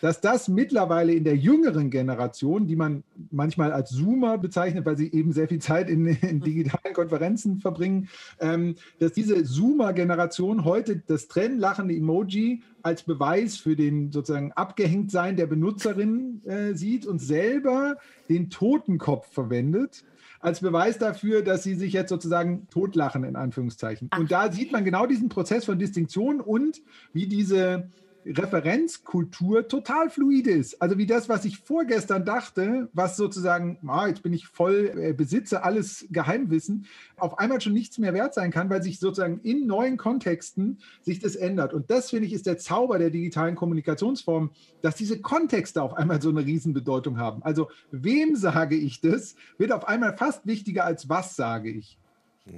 dass das mittlerweile in der jüngeren Generation, die man manchmal als Zoomer bezeichnet, weil sie eben sehr viel Zeit in, in digitalen Konferenzen verbringen, ähm, dass diese Zoomer-Generation heute das trennlachende Emoji als Beweis für den sozusagen Abgehängtsein der Benutzerin äh, sieht und selber den Totenkopf verwendet als Beweis dafür, dass sie sich jetzt sozusagen totlachen, in Anführungszeichen. Ach. Und da sieht man genau diesen Prozess von Distinktion und wie diese Referenzkultur total fluide ist. Also wie das, was ich vorgestern dachte, was sozusagen, ah, jetzt bin ich voll, äh, besitze alles Geheimwissen, auf einmal schon nichts mehr wert sein kann, weil sich sozusagen in neuen Kontexten sich das ändert. Und das, finde ich, ist der Zauber der digitalen Kommunikationsform, dass diese Kontexte auf einmal so eine Riesenbedeutung haben. Also wem sage ich das, wird auf einmal fast wichtiger als was sage ich.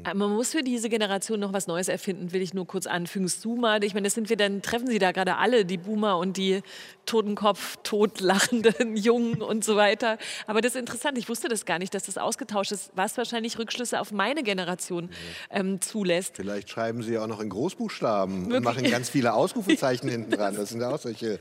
Äh, man muss für diese Generation noch was Neues erfinden, will ich nur kurz anfügen. Zoomer, ich meine, das sind wir dann, treffen Sie da gerade alle, die Boomer und die Totenkopf, totlachenden Jungen und so weiter. Aber das ist interessant, ich wusste das gar nicht, dass das ausgetauscht ist, was wahrscheinlich Rückschlüsse auf meine Generation ähm, zulässt. Vielleicht schreiben Sie auch noch in Großbuchstaben Wirklich? und machen ganz viele Ausrufezeichen hinten dran. Das sind ja auch solche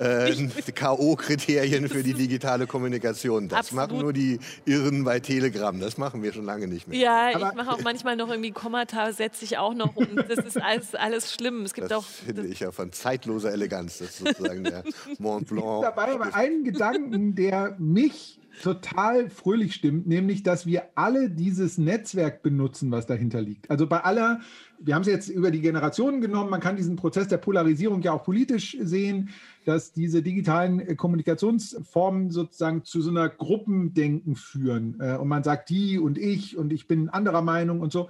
äh, K.O.-Kriterien für die digitale Kommunikation. Das Absolut. machen nur die Irren bei Telegram. Das machen wir schon lange nicht mehr. Ja, Aber ich mache auch manchmal noch irgendwie Kommata setze ich auch noch und das ist alles, alles schlimm. Es gibt das auch. finde ich ja von zeitloser Eleganz. Das ist sozusagen der Mont Blanc. dabei aber einen Gedanken, der mich total fröhlich stimmt, nämlich, dass wir alle dieses Netzwerk benutzen, was dahinter liegt. Also bei aller, wir haben es jetzt über die Generationen genommen, man kann diesen Prozess der Polarisierung ja auch politisch sehen, dass diese digitalen Kommunikationsformen sozusagen zu so einer Gruppendenken führen. Äh, und man sagt die und ich und ich bin anderer Meinung und so.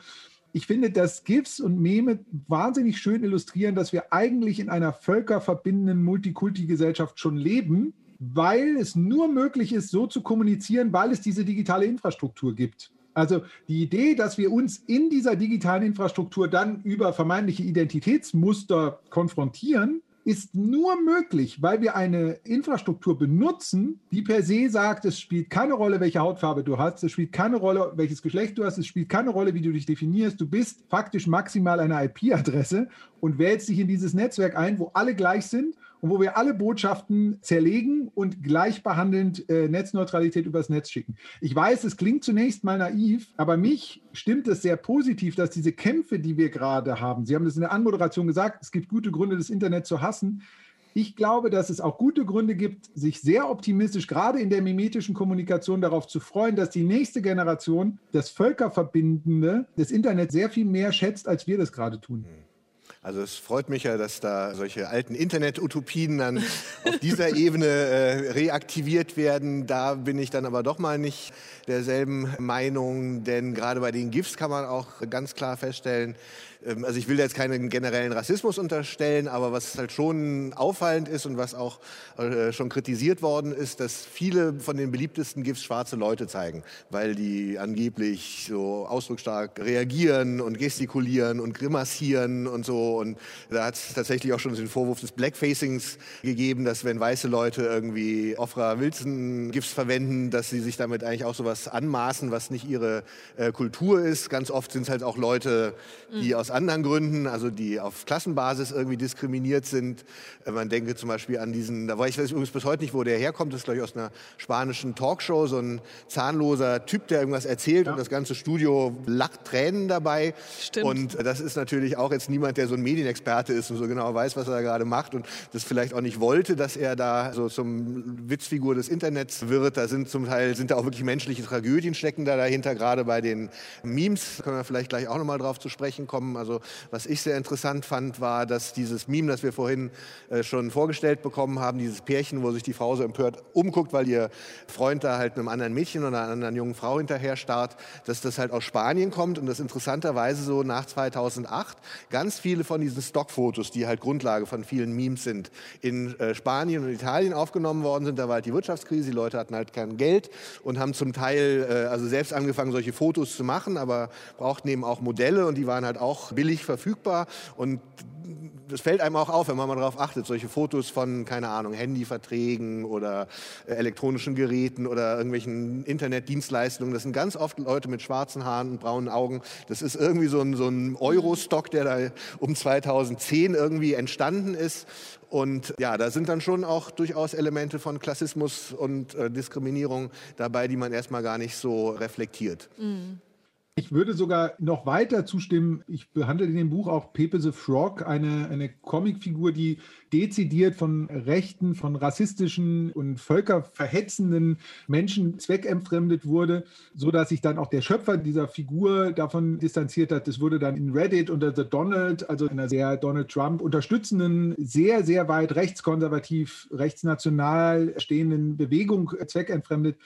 ich finde, dass GIFs und Meme wahnsinnig schön illustrieren, dass wir eigentlich in einer völkerverbindenden Multikulti-Gesellschaft schon leben, weil es nur möglich ist, so zu kommunizieren, weil es diese digitale Infrastruktur gibt. Also die Idee, dass wir uns in dieser digitalen Infrastruktur dann über vermeintliche Identitätsmuster konfrontieren, ist nur möglich, weil wir eine Infrastruktur benutzen, die per se sagt, es spielt keine Rolle, welche Hautfarbe du hast, es spielt keine Rolle, welches Geschlecht du hast, es spielt keine Rolle, wie du dich definierst. Du bist faktisch maximal eine IP-Adresse und wählst dich in dieses Netzwerk ein, wo alle gleich sind und wo wir alle Botschaften zerlegen und gleichbehandelnd äh, Netzneutralität übers Netz schicken. Ich weiß, es klingt zunächst mal naiv, aber mich stimmt es sehr positiv, dass diese Kämpfe, die wir gerade haben, Sie haben das in der Anmoderation gesagt, es gibt gute Gründe, das Internet zu hassen. Ich glaube, dass es auch gute Gründe gibt, sich sehr optimistisch, gerade in der mimetischen Kommunikation, darauf zu freuen, dass die nächste Generation das Völkerverbindende des Internets sehr viel mehr schätzt, als wir das gerade tun. Also es freut mich ja, dass da solche alten Internet-Utopien dann auf dieser Ebene äh, reaktiviert werden. Da bin ich dann aber doch mal nicht derselben Meinung, denn gerade bei den GIFs kann man auch ganz klar feststellen, also ich will jetzt keinen generellen Rassismus unterstellen, aber was halt schon auffallend ist und was auch äh, schon kritisiert worden ist, dass viele von den beliebtesten GIFs schwarze Leute zeigen, weil die angeblich so ausdrucksstark reagieren und gestikulieren und grimassieren und so. Und da hat es tatsächlich auch schon den Vorwurf des Blackfacings gegeben, dass wenn weiße Leute irgendwie Ofra Wilson GIFs verwenden, dass sie sich damit eigentlich auch sowas anmaßen, was nicht ihre äh, Kultur ist. Ganz oft sind es halt auch Leute, die mhm. aus anderen Gründen, also die auf Klassenbasis irgendwie diskriminiert sind. Äh, man denke zum Beispiel an diesen, da weiß ich übrigens bis heute nicht, wo der herkommt, das ist glaube ich aus einer spanischen Talkshow, so ein zahnloser Typ, der irgendwas erzählt ja. und das ganze Studio lacht Tränen dabei. Stimmt. Und das ist natürlich auch jetzt niemand, der so ein Medienexperte ist und so genau weiß, was er da gerade macht und das vielleicht auch nicht wollte, dass er da so zum Witzfigur des Internets wird. Da sind zum Teil, sind da auch wirklich menschliche Tragödien stecken da dahinter, gerade bei den Memes, können wir vielleicht gleich auch nochmal drauf zu sprechen kommen. Also was ich sehr interessant fand, war, dass dieses Meme, das wir vorhin äh, schon vorgestellt bekommen haben, dieses Pärchen, wo sich die Frau so empört umguckt, weil ihr Freund da halt einem anderen Mädchen oder einer anderen jungen Frau hinterher starrt, dass das halt aus Spanien kommt und das interessanterweise so nach 2008 ganz viele von diesen Stockfotos, die halt Grundlage von vielen Memes sind, in äh, Spanien und Italien aufgenommen worden sind. Da war halt die Wirtschaftskrise, die Leute hatten halt kein Geld und haben zum Teil äh, also selbst angefangen, solche Fotos zu machen, aber brauchten eben auch Modelle und die waren halt auch billig verfügbar und das fällt einem auch auf, wenn man mal darauf achtet, solche Fotos von, keine Ahnung, Handyverträgen oder äh, elektronischen Geräten oder irgendwelchen Internetdienstleistungen. Das sind ganz oft Leute mit schwarzen Haaren und braunen Augen. Das ist irgendwie so ein, so ein Euro-Stock, der da um 2010 irgendwie entstanden ist. Und ja, da sind dann schon auch durchaus Elemente von Klassismus und äh, Diskriminierung dabei, die man erstmal gar nicht so reflektiert. Mhm. Ich würde sogar noch weiter zustimmen. Ich behandle in dem Buch auch Pepe the Frog, eine, eine Comicfigur, die dezidiert von rechten, von rassistischen und völkerverhetzenden Menschen zweckentfremdet wurde, so dass sich dann auch der Schöpfer dieser Figur davon distanziert hat. Das wurde dann in Reddit unter The Donald, also einer sehr Donald Trump unterstützenden, sehr, sehr weit rechtskonservativ, rechtsnational stehenden Bewegung zweckentfremdet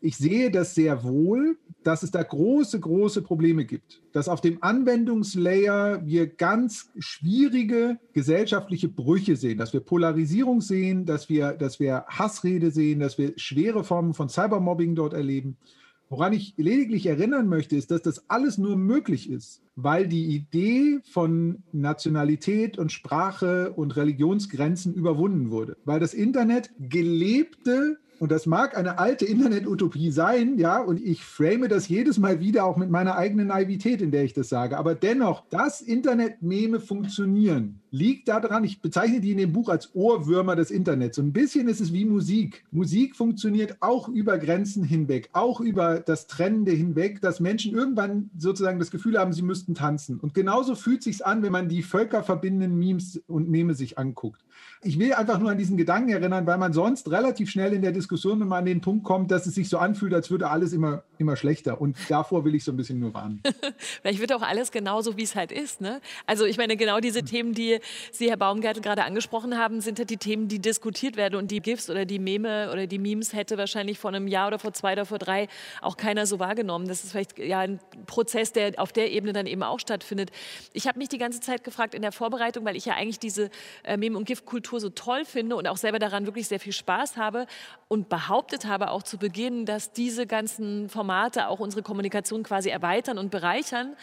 ich sehe das sehr wohl, dass es da große, große Probleme gibt. Dass auf dem Anwendungslayer wir ganz schwierige gesellschaftliche Brüche sehen, dass wir Polarisierung sehen, dass wir, dass wir Hassrede sehen, dass wir schwere Formen von Cybermobbing dort erleben. Woran ich lediglich erinnern möchte, ist, dass das alles nur möglich ist, weil die Idee von Nationalität und Sprache und Religionsgrenzen überwunden wurde, weil das Internet gelebte und das mag eine alte Internet-Utopie sein, ja, und ich frame das jedes Mal wieder auch mit meiner eigenen Naivität, in der ich das sage. Aber dennoch, dass Internet-Meme funktionieren, liegt daran, ich bezeichne die in dem Buch als Ohrwürmer des Internets. So ein bisschen ist es wie Musik. Musik funktioniert auch über Grenzen hinweg, auch über das Trennende hinweg, dass Menschen irgendwann sozusagen das Gefühl haben, sie müssten tanzen. Und genauso fühlt sich an, wenn man die völkerverbindenden Memes und Meme sich anguckt. Ich will einfach nur an diesen Gedanken erinnern, weil man sonst relativ schnell in der Diskussion immer an den Punkt kommt, dass es sich so anfühlt, als würde alles immer, immer schlechter. Und davor will ich so ein bisschen nur warnen. Vielleicht wird auch alles genauso, wie es halt ist. Ne? Also ich meine, genau diese Themen, die Sie, Herr Baumgart, gerade angesprochen haben, sind halt die Themen, die diskutiert werden. Und die GIFs oder die Meme oder die Memes hätte wahrscheinlich vor einem Jahr oder vor zwei oder vor drei auch keiner so wahrgenommen. Das ist vielleicht ja ein Prozess, der auf der Ebene dann eben auch stattfindet. Ich habe mich die ganze Zeit gefragt in der Vorbereitung, weil ich ja eigentlich diese äh, Meme- und Giftkultur so toll finde und auch selber daran wirklich sehr viel Spaß habe und behauptet habe auch zu Beginn, dass diese ganzen Formate auch unsere Kommunikation quasi erweitern und bereichern.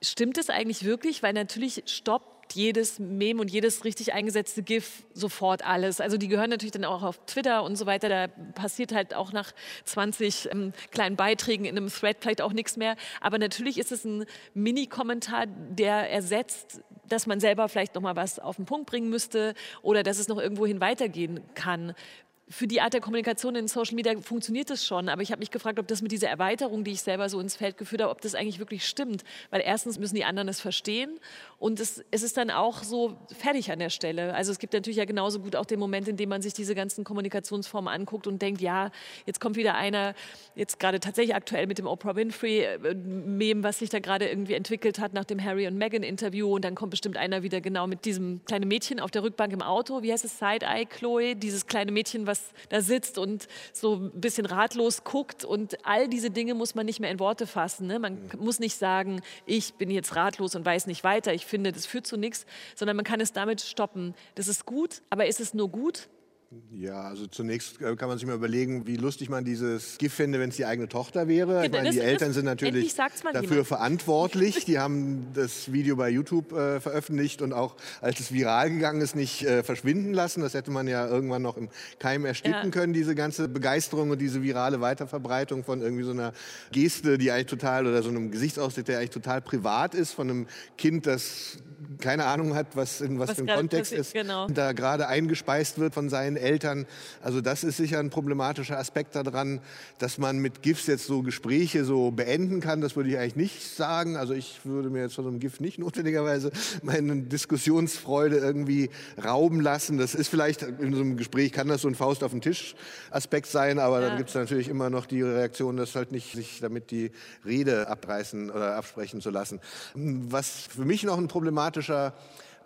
Stimmt es eigentlich wirklich? Weil natürlich stoppt jedes Meme und jedes richtig eingesetzte GIF sofort alles. Also die gehören natürlich dann auch auf Twitter und so weiter. Da passiert halt auch nach 20 ähm, kleinen Beiträgen in einem Thread vielleicht auch nichts mehr. Aber natürlich ist es ein Mini-Kommentar, der ersetzt, dass man selber vielleicht noch mal was auf den Punkt bringen müsste oder dass es noch irgendwohin weitergehen kann für die Art der Kommunikation in Social Media funktioniert das schon, aber ich habe mich gefragt, ob das mit dieser Erweiterung, die ich selber so ins Feld geführt habe, ob das eigentlich wirklich stimmt. Weil erstens müssen die anderen es verstehen und es, es ist dann auch so fertig an der Stelle. Also es gibt natürlich ja genauso gut auch den Moment, in dem man sich diese ganzen Kommunikationsformen anguckt und denkt, ja, jetzt kommt wieder einer, jetzt gerade tatsächlich aktuell mit dem Oprah Winfrey-Meme, was sich da gerade irgendwie entwickelt hat nach dem Harry und Meghan-Interview und dann kommt bestimmt einer wieder genau mit diesem kleinen Mädchen auf der Rückbank im Auto. Wie heißt es? Side-Eye Chloe, dieses kleine Mädchen, was was da sitzt und so ein bisschen ratlos guckt. Und all diese Dinge muss man nicht mehr in Worte fassen. Ne? Man mhm. muss nicht sagen, ich bin jetzt ratlos und weiß nicht weiter. Ich finde, das führt zu nichts, sondern man kann es damit stoppen. Das ist gut, aber ist es nur gut? Ja, also zunächst äh, kann man sich mal überlegen, wie lustig man dieses GIF finde, wenn es die eigene Tochter wäre. Ich meine, die Eltern sind natürlich dafür jemand. verantwortlich. Die haben das Video bei YouTube äh, veröffentlicht und auch als es viral gegangen ist, nicht äh, verschwinden lassen. Das hätte man ja irgendwann noch im Keim ersticken ja. können, diese ganze Begeisterung und diese virale Weiterverbreitung von irgendwie so einer Geste, die eigentlich total, oder so einem Gesichtsausdruck, der eigentlich total privat ist, von einem Kind, das keine Ahnung hat, was in was, was für ein Kontext ist, genau. da gerade eingespeist wird von seinen Eltern. Also das ist sicher ein problematischer Aspekt daran, dass man mit GIFs jetzt so Gespräche so beenden kann. Das würde ich eigentlich nicht sagen. Also ich würde mir jetzt von so einem GIF nicht notwendigerweise meine Diskussionsfreude irgendwie rauben lassen. Das ist vielleicht in so einem Gespräch kann das so ein Faust auf den Tisch Aspekt sein, aber ja. dann gibt es natürlich immer noch die Reaktion, dass halt nicht sich damit die Rede abreißen oder absprechen zu lassen. Was für mich noch ein problematischer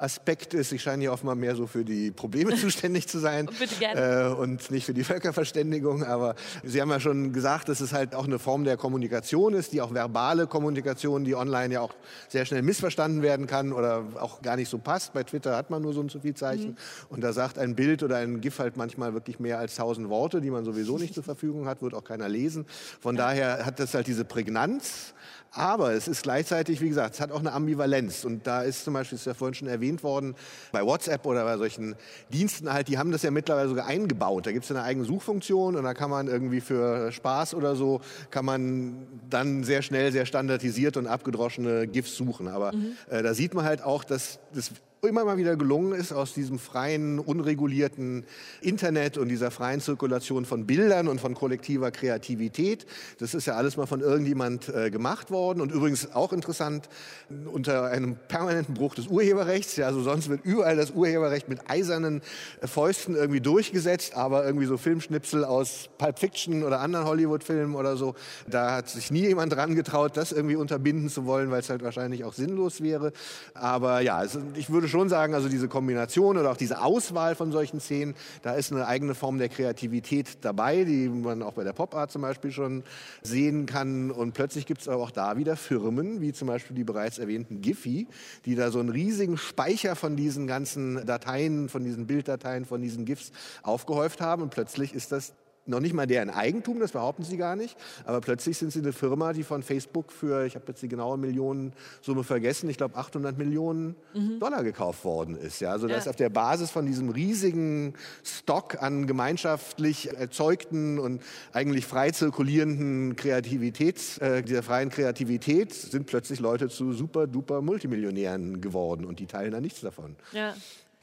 Aspekt ist, ich scheine hier offenbar mehr so für die Probleme zuständig zu sein äh, und nicht für die Völkerverständigung. Aber Sie haben ja schon gesagt, dass es halt auch eine Form der Kommunikation ist, die auch verbale Kommunikation, die online ja auch sehr schnell missverstanden werden kann oder auch gar nicht so passt. Bei Twitter hat man nur so ein zu viel Zeichen mhm. und da sagt ein Bild oder ein GIF halt manchmal wirklich mehr als tausend Worte, die man sowieso nicht zur Verfügung hat, wird auch keiner lesen. Von daher hat das halt diese Prägnanz aber es ist gleichzeitig, wie gesagt, es hat auch eine Ambivalenz. Und da ist zum Beispiel, ist ja vorhin schon erwähnt worden, bei WhatsApp oder bei solchen Diensten halt, die haben das ja mittlerweile sogar eingebaut. Da gibt es eine eigene Suchfunktion und da kann man irgendwie für Spaß oder so, kann man dann sehr schnell, sehr standardisiert und abgedroschene GIFs suchen. Aber mhm. äh, da sieht man halt auch, dass das immer mal wieder gelungen ist, aus diesem freien, unregulierten Internet und dieser freien Zirkulation von Bildern und von kollektiver Kreativität, das ist ja alles mal von irgendjemand äh, gemacht worden und übrigens auch interessant, unter einem permanenten Bruch des Urheberrechts, ja, also sonst wird überall das Urheberrecht mit eisernen äh, Fäusten irgendwie durchgesetzt, aber irgendwie so Filmschnipsel aus Pulp Fiction oder anderen Hollywood-Filmen oder so, da hat sich nie jemand dran getraut, das irgendwie unterbinden zu wollen, weil es halt wahrscheinlich auch sinnlos wäre. Aber ja, also ich würde schon sagen, also diese Kombination oder auch diese Auswahl von solchen Szenen, da ist eine eigene Form der Kreativität dabei, die man auch bei der Pop Art zum Beispiel schon sehen kann. Und plötzlich gibt es aber auch da wieder Firmen, wie zum Beispiel die bereits erwähnten Giphy, die da so einen riesigen Speicher von diesen ganzen Dateien, von diesen Bilddateien, von diesen GIFs aufgehäuft haben. Und plötzlich ist das noch nicht mal deren Eigentum, das behaupten sie gar nicht. Aber plötzlich sind sie eine Firma, die von Facebook für, ich habe jetzt die genaue Millionensumme vergessen, ich glaube 800 Millionen mhm. Dollar gekauft worden ist. Ja, also ja. das auf der Basis von diesem riesigen Stock an gemeinschaftlich erzeugten und eigentlich frei zirkulierenden Kreativität, äh, dieser freien Kreativität, sind plötzlich Leute zu super duper Multimillionären geworden und die teilen da nichts davon. Ja.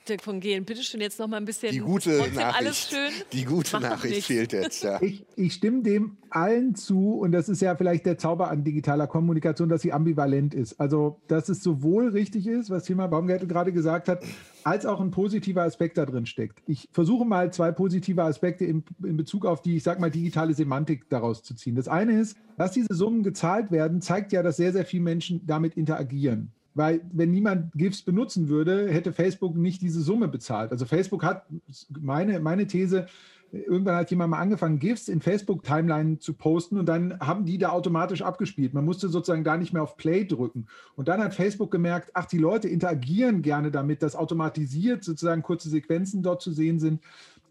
Dirk von Gehlen, bitte schön jetzt noch mal ein bisschen. Die gute Nachricht. Alles schön. Die gute Mach Nachricht fehlt jetzt. Ja. Ich, ich, stimme dem allen zu und das ist ja vielleicht der Zauber an digitaler Kommunikation, dass sie ambivalent ist. Also, dass es sowohl richtig ist, was Thema Baumgärtel gerade gesagt hat, als auch ein positiver Aspekt da drin steckt. Ich versuche mal zwei positive Aspekte in, in Bezug auf die, ich sag mal, digitale Semantik daraus zu ziehen. Das eine ist, dass diese Summen gezahlt werden, zeigt ja, dass sehr, sehr viele Menschen damit interagieren. Weil wenn niemand GIFs benutzen würde, hätte Facebook nicht diese Summe bezahlt. Also Facebook hat, meine, meine These, irgendwann hat jemand mal angefangen, GIFs in Facebook-Timeline zu posten und dann haben die da automatisch abgespielt. Man musste sozusagen gar nicht mehr auf Play drücken. Und dann hat Facebook gemerkt, ach, die Leute interagieren gerne damit, dass automatisiert sozusagen kurze Sequenzen dort zu sehen sind.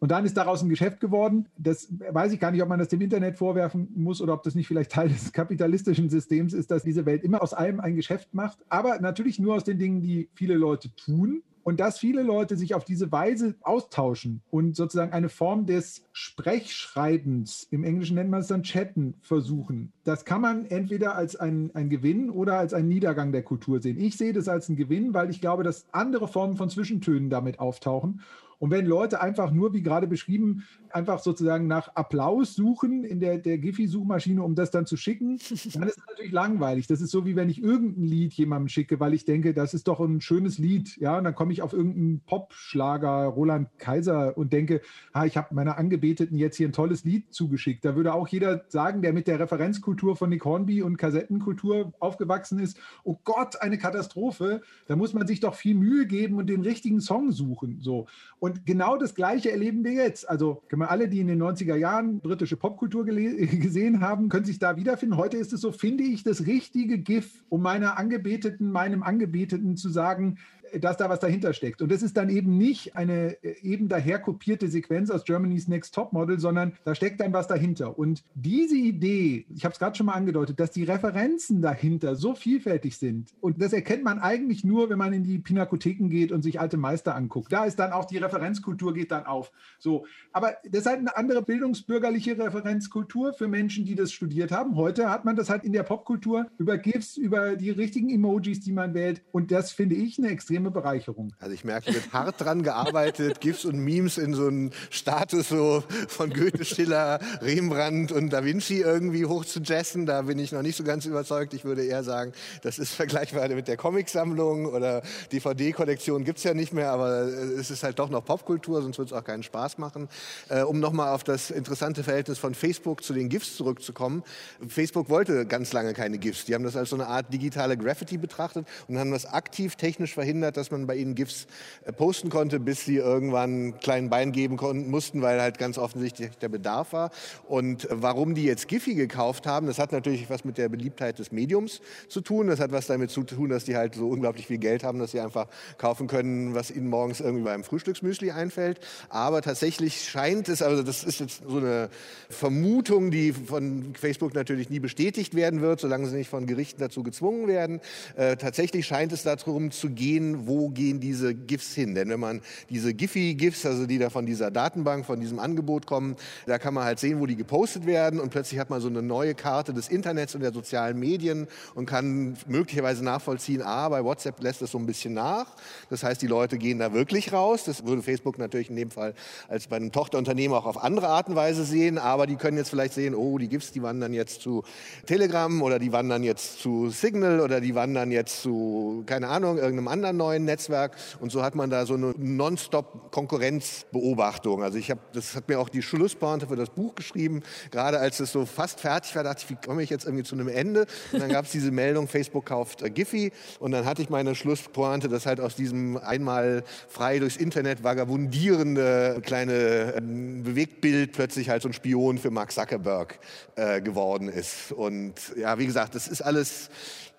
Und dann ist daraus ein Geschäft geworden. Das weiß ich gar nicht, ob man das dem Internet vorwerfen muss oder ob das nicht vielleicht Teil des kapitalistischen Systems ist, dass diese Welt immer aus allem ein Geschäft macht. Aber natürlich nur aus den Dingen, die viele Leute tun. Und dass viele Leute sich auf diese Weise austauschen und sozusagen eine Form des Sprechschreibens, im Englischen nennt man es dann Chatten, versuchen, das kann man entweder als ein, ein Gewinn oder als einen Niedergang der Kultur sehen. Ich sehe das als einen Gewinn, weil ich glaube, dass andere Formen von Zwischentönen damit auftauchen. Und wenn Leute einfach nur, wie gerade beschrieben, einfach sozusagen nach Applaus suchen in der, der Giphy-Suchmaschine, um das dann zu schicken, dann ist es natürlich langweilig. Das ist so, wie wenn ich irgendein Lied jemandem schicke, weil ich denke, das ist doch ein schönes Lied. Ja, und dann komme ich auf irgendeinen Popschlager, Roland Kaiser, und denke, ah, ich habe meiner Angebeteten jetzt hier ein tolles Lied zugeschickt. Da würde auch jeder sagen, der mit der Referenzkultur von Nick Hornby und Kassettenkultur aufgewachsen ist, oh Gott, eine Katastrophe. Da muss man sich doch viel Mühe geben und den richtigen Song suchen. So. Und genau das Gleiche erleben wir jetzt. Also können wir alle, die in den 90er Jahren britische Popkultur gesehen haben, können sich da wiederfinden. Heute ist es so, finde ich das richtige GIF, um meiner Angebeteten, meinem Angebeteten zu sagen, dass da was dahinter steckt. Und das ist dann eben nicht eine äh, eben daher kopierte Sequenz aus Germany's Next Top Model, sondern da steckt dann was dahinter. Und diese Idee, ich habe es gerade schon mal angedeutet, dass die Referenzen dahinter so vielfältig sind und das erkennt man eigentlich nur, wenn man in die Pinakotheken geht und sich alte Meister anguckt. Da ist dann auch die Referenzkultur geht dann auf. So, aber das ist halt eine andere bildungsbürgerliche Referenzkultur für Menschen, die das studiert haben. Heute hat man das halt in der Popkultur über GIFs, über die richtigen Emojis, die man wählt und das finde ich eine extrem extreme Bereicherung. Also ich merke, wird hart dran gearbeitet, GIFs und Memes in so einen Status so von Goethe, Schiller, Rembrandt und Da Vinci irgendwie hoch zu jessen. Da bin ich noch nicht so ganz überzeugt. Ich würde eher sagen, das ist vergleichbar mit der Comicsammlung oder DVD-Kollektion gibt es ja nicht mehr, aber es ist halt doch noch Popkultur, sonst würde es auch keinen Spaß machen. Äh, um nochmal auf das interessante Verhältnis von Facebook zu den GIFs zurückzukommen. Facebook wollte ganz lange keine GIFs. Die haben das als so eine Art digitale Graffiti betrachtet und haben das aktiv technisch verhindert, verhindert, dass man bei ihnen GIFs äh, posten konnte, bis sie irgendwann einen kleinen Bein geben konnten, mussten, weil halt ganz offensichtlich der Bedarf war. Und äh, warum die jetzt Giphy gekauft haben, das hat natürlich was mit der Beliebtheit des Mediums zu tun. Das hat was damit zu tun, dass die halt so unglaublich viel Geld haben, dass sie einfach kaufen können, was ihnen morgens irgendwie beim Frühstücksmüsli einfällt. Aber tatsächlich scheint es, also das ist jetzt so eine Vermutung, die von Facebook natürlich nie bestätigt werden wird, solange sie nicht von Gerichten dazu gezwungen werden. Äh, tatsächlich scheint es darum zu gehen, wo gehen diese GIFs hin. Denn wenn man diese Giphy-GIFs, also die da von dieser Datenbank, von diesem Angebot kommen, da kann man halt sehen, wo die gepostet werden und plötzlich hat man so eine neue Karte des Internets und der sozialen Medien und kann möglicherweise nachvollziehen, ah, bei WhatsApp lässt es so ein bisschen nach. Das heißt, die Leute gehen da wirklich raus. Das würde Facebook natürlich in dem Fall als bei einem Tochterunternehmen auch auf andere Art und Weise sehen, aber die können jetzt vielleicht sehen, oh, die GIFs, die wandern jetzt zu Telegram oder die wandern jetzt zu Signal oder die wandern jetzt zu, keine Ahnung, irgendeinem anderen neuen Netzwerk. Und so hat man da so eine Non-Stop-Konkurrenzbeobachtung. Also ich habe, das hat mir auch die Schlusspointe für das Buch geschrieben. Gerade als es so fast fertig war, dachte ich, wie komme ich jetzt irgendwie zu einem Ende? Und dann gab es diese Meldung, Facebook kauft äh, Giphy. Und dann hatte ich meine Schlusspointe, dass halt aus diesem einmal frei durchs Internet vagabundierende kleine äh, Bewegtbild plötzlich halt so ein Spion für Mark Zuckerberg äh, geworden ist. Und ja, wie gesagt, das ist alles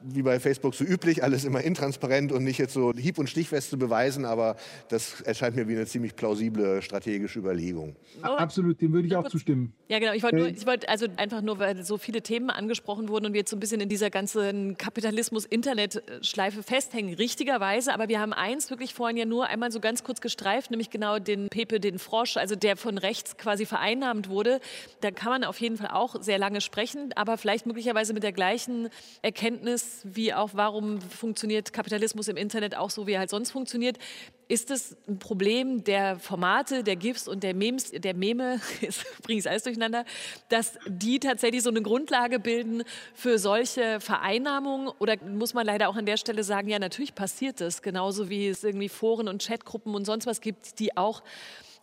wie bei Facebook so üblich, alles immer intransparent und nicht jetzt so hieb- und stichfest zu beweisen, aber das erscheint mir wie eine ziemlich plausible strategische Überlegung. Absolut, dem würde ich auch zustimmen. Ja, genau. Ich wollte äh, wollt also einfach nur, weil so viele Themen angesprochen wurden und wir jetzt so ein bisschen in dieser ganzen Kapitalismus-Internet-Schleife festhängen, richtigerweise. Aber wir haben eins wirklich vorhin ja nur einmal so ganz kurz gestreift, nämlich genau den Pepe, den Frosch, also der von rechts quasi vereinnahmt wurde. Da kann man auf jeden Fall auch sehr lange sprechen, aber vielleicht möglicherweise mit der gleichen Erkenntnis, wie auch, warum funktioniert Kapitalismus im Internet auch so, wie er halt sonst funktioniert. Ist es ein Problem der Formate, der GIFs und der Memes, der Meme, jetzt bringe ich es alles durcheinander, dass die tatsächlich so eine Grundlage bilden für solche Vereinnahmungen? Oder muss man leider auch an der Stelle sagen, ja, natürlich passiert das, genauso wie es irgendwie Foren und Chatgruppen und sonst was gibt, die auch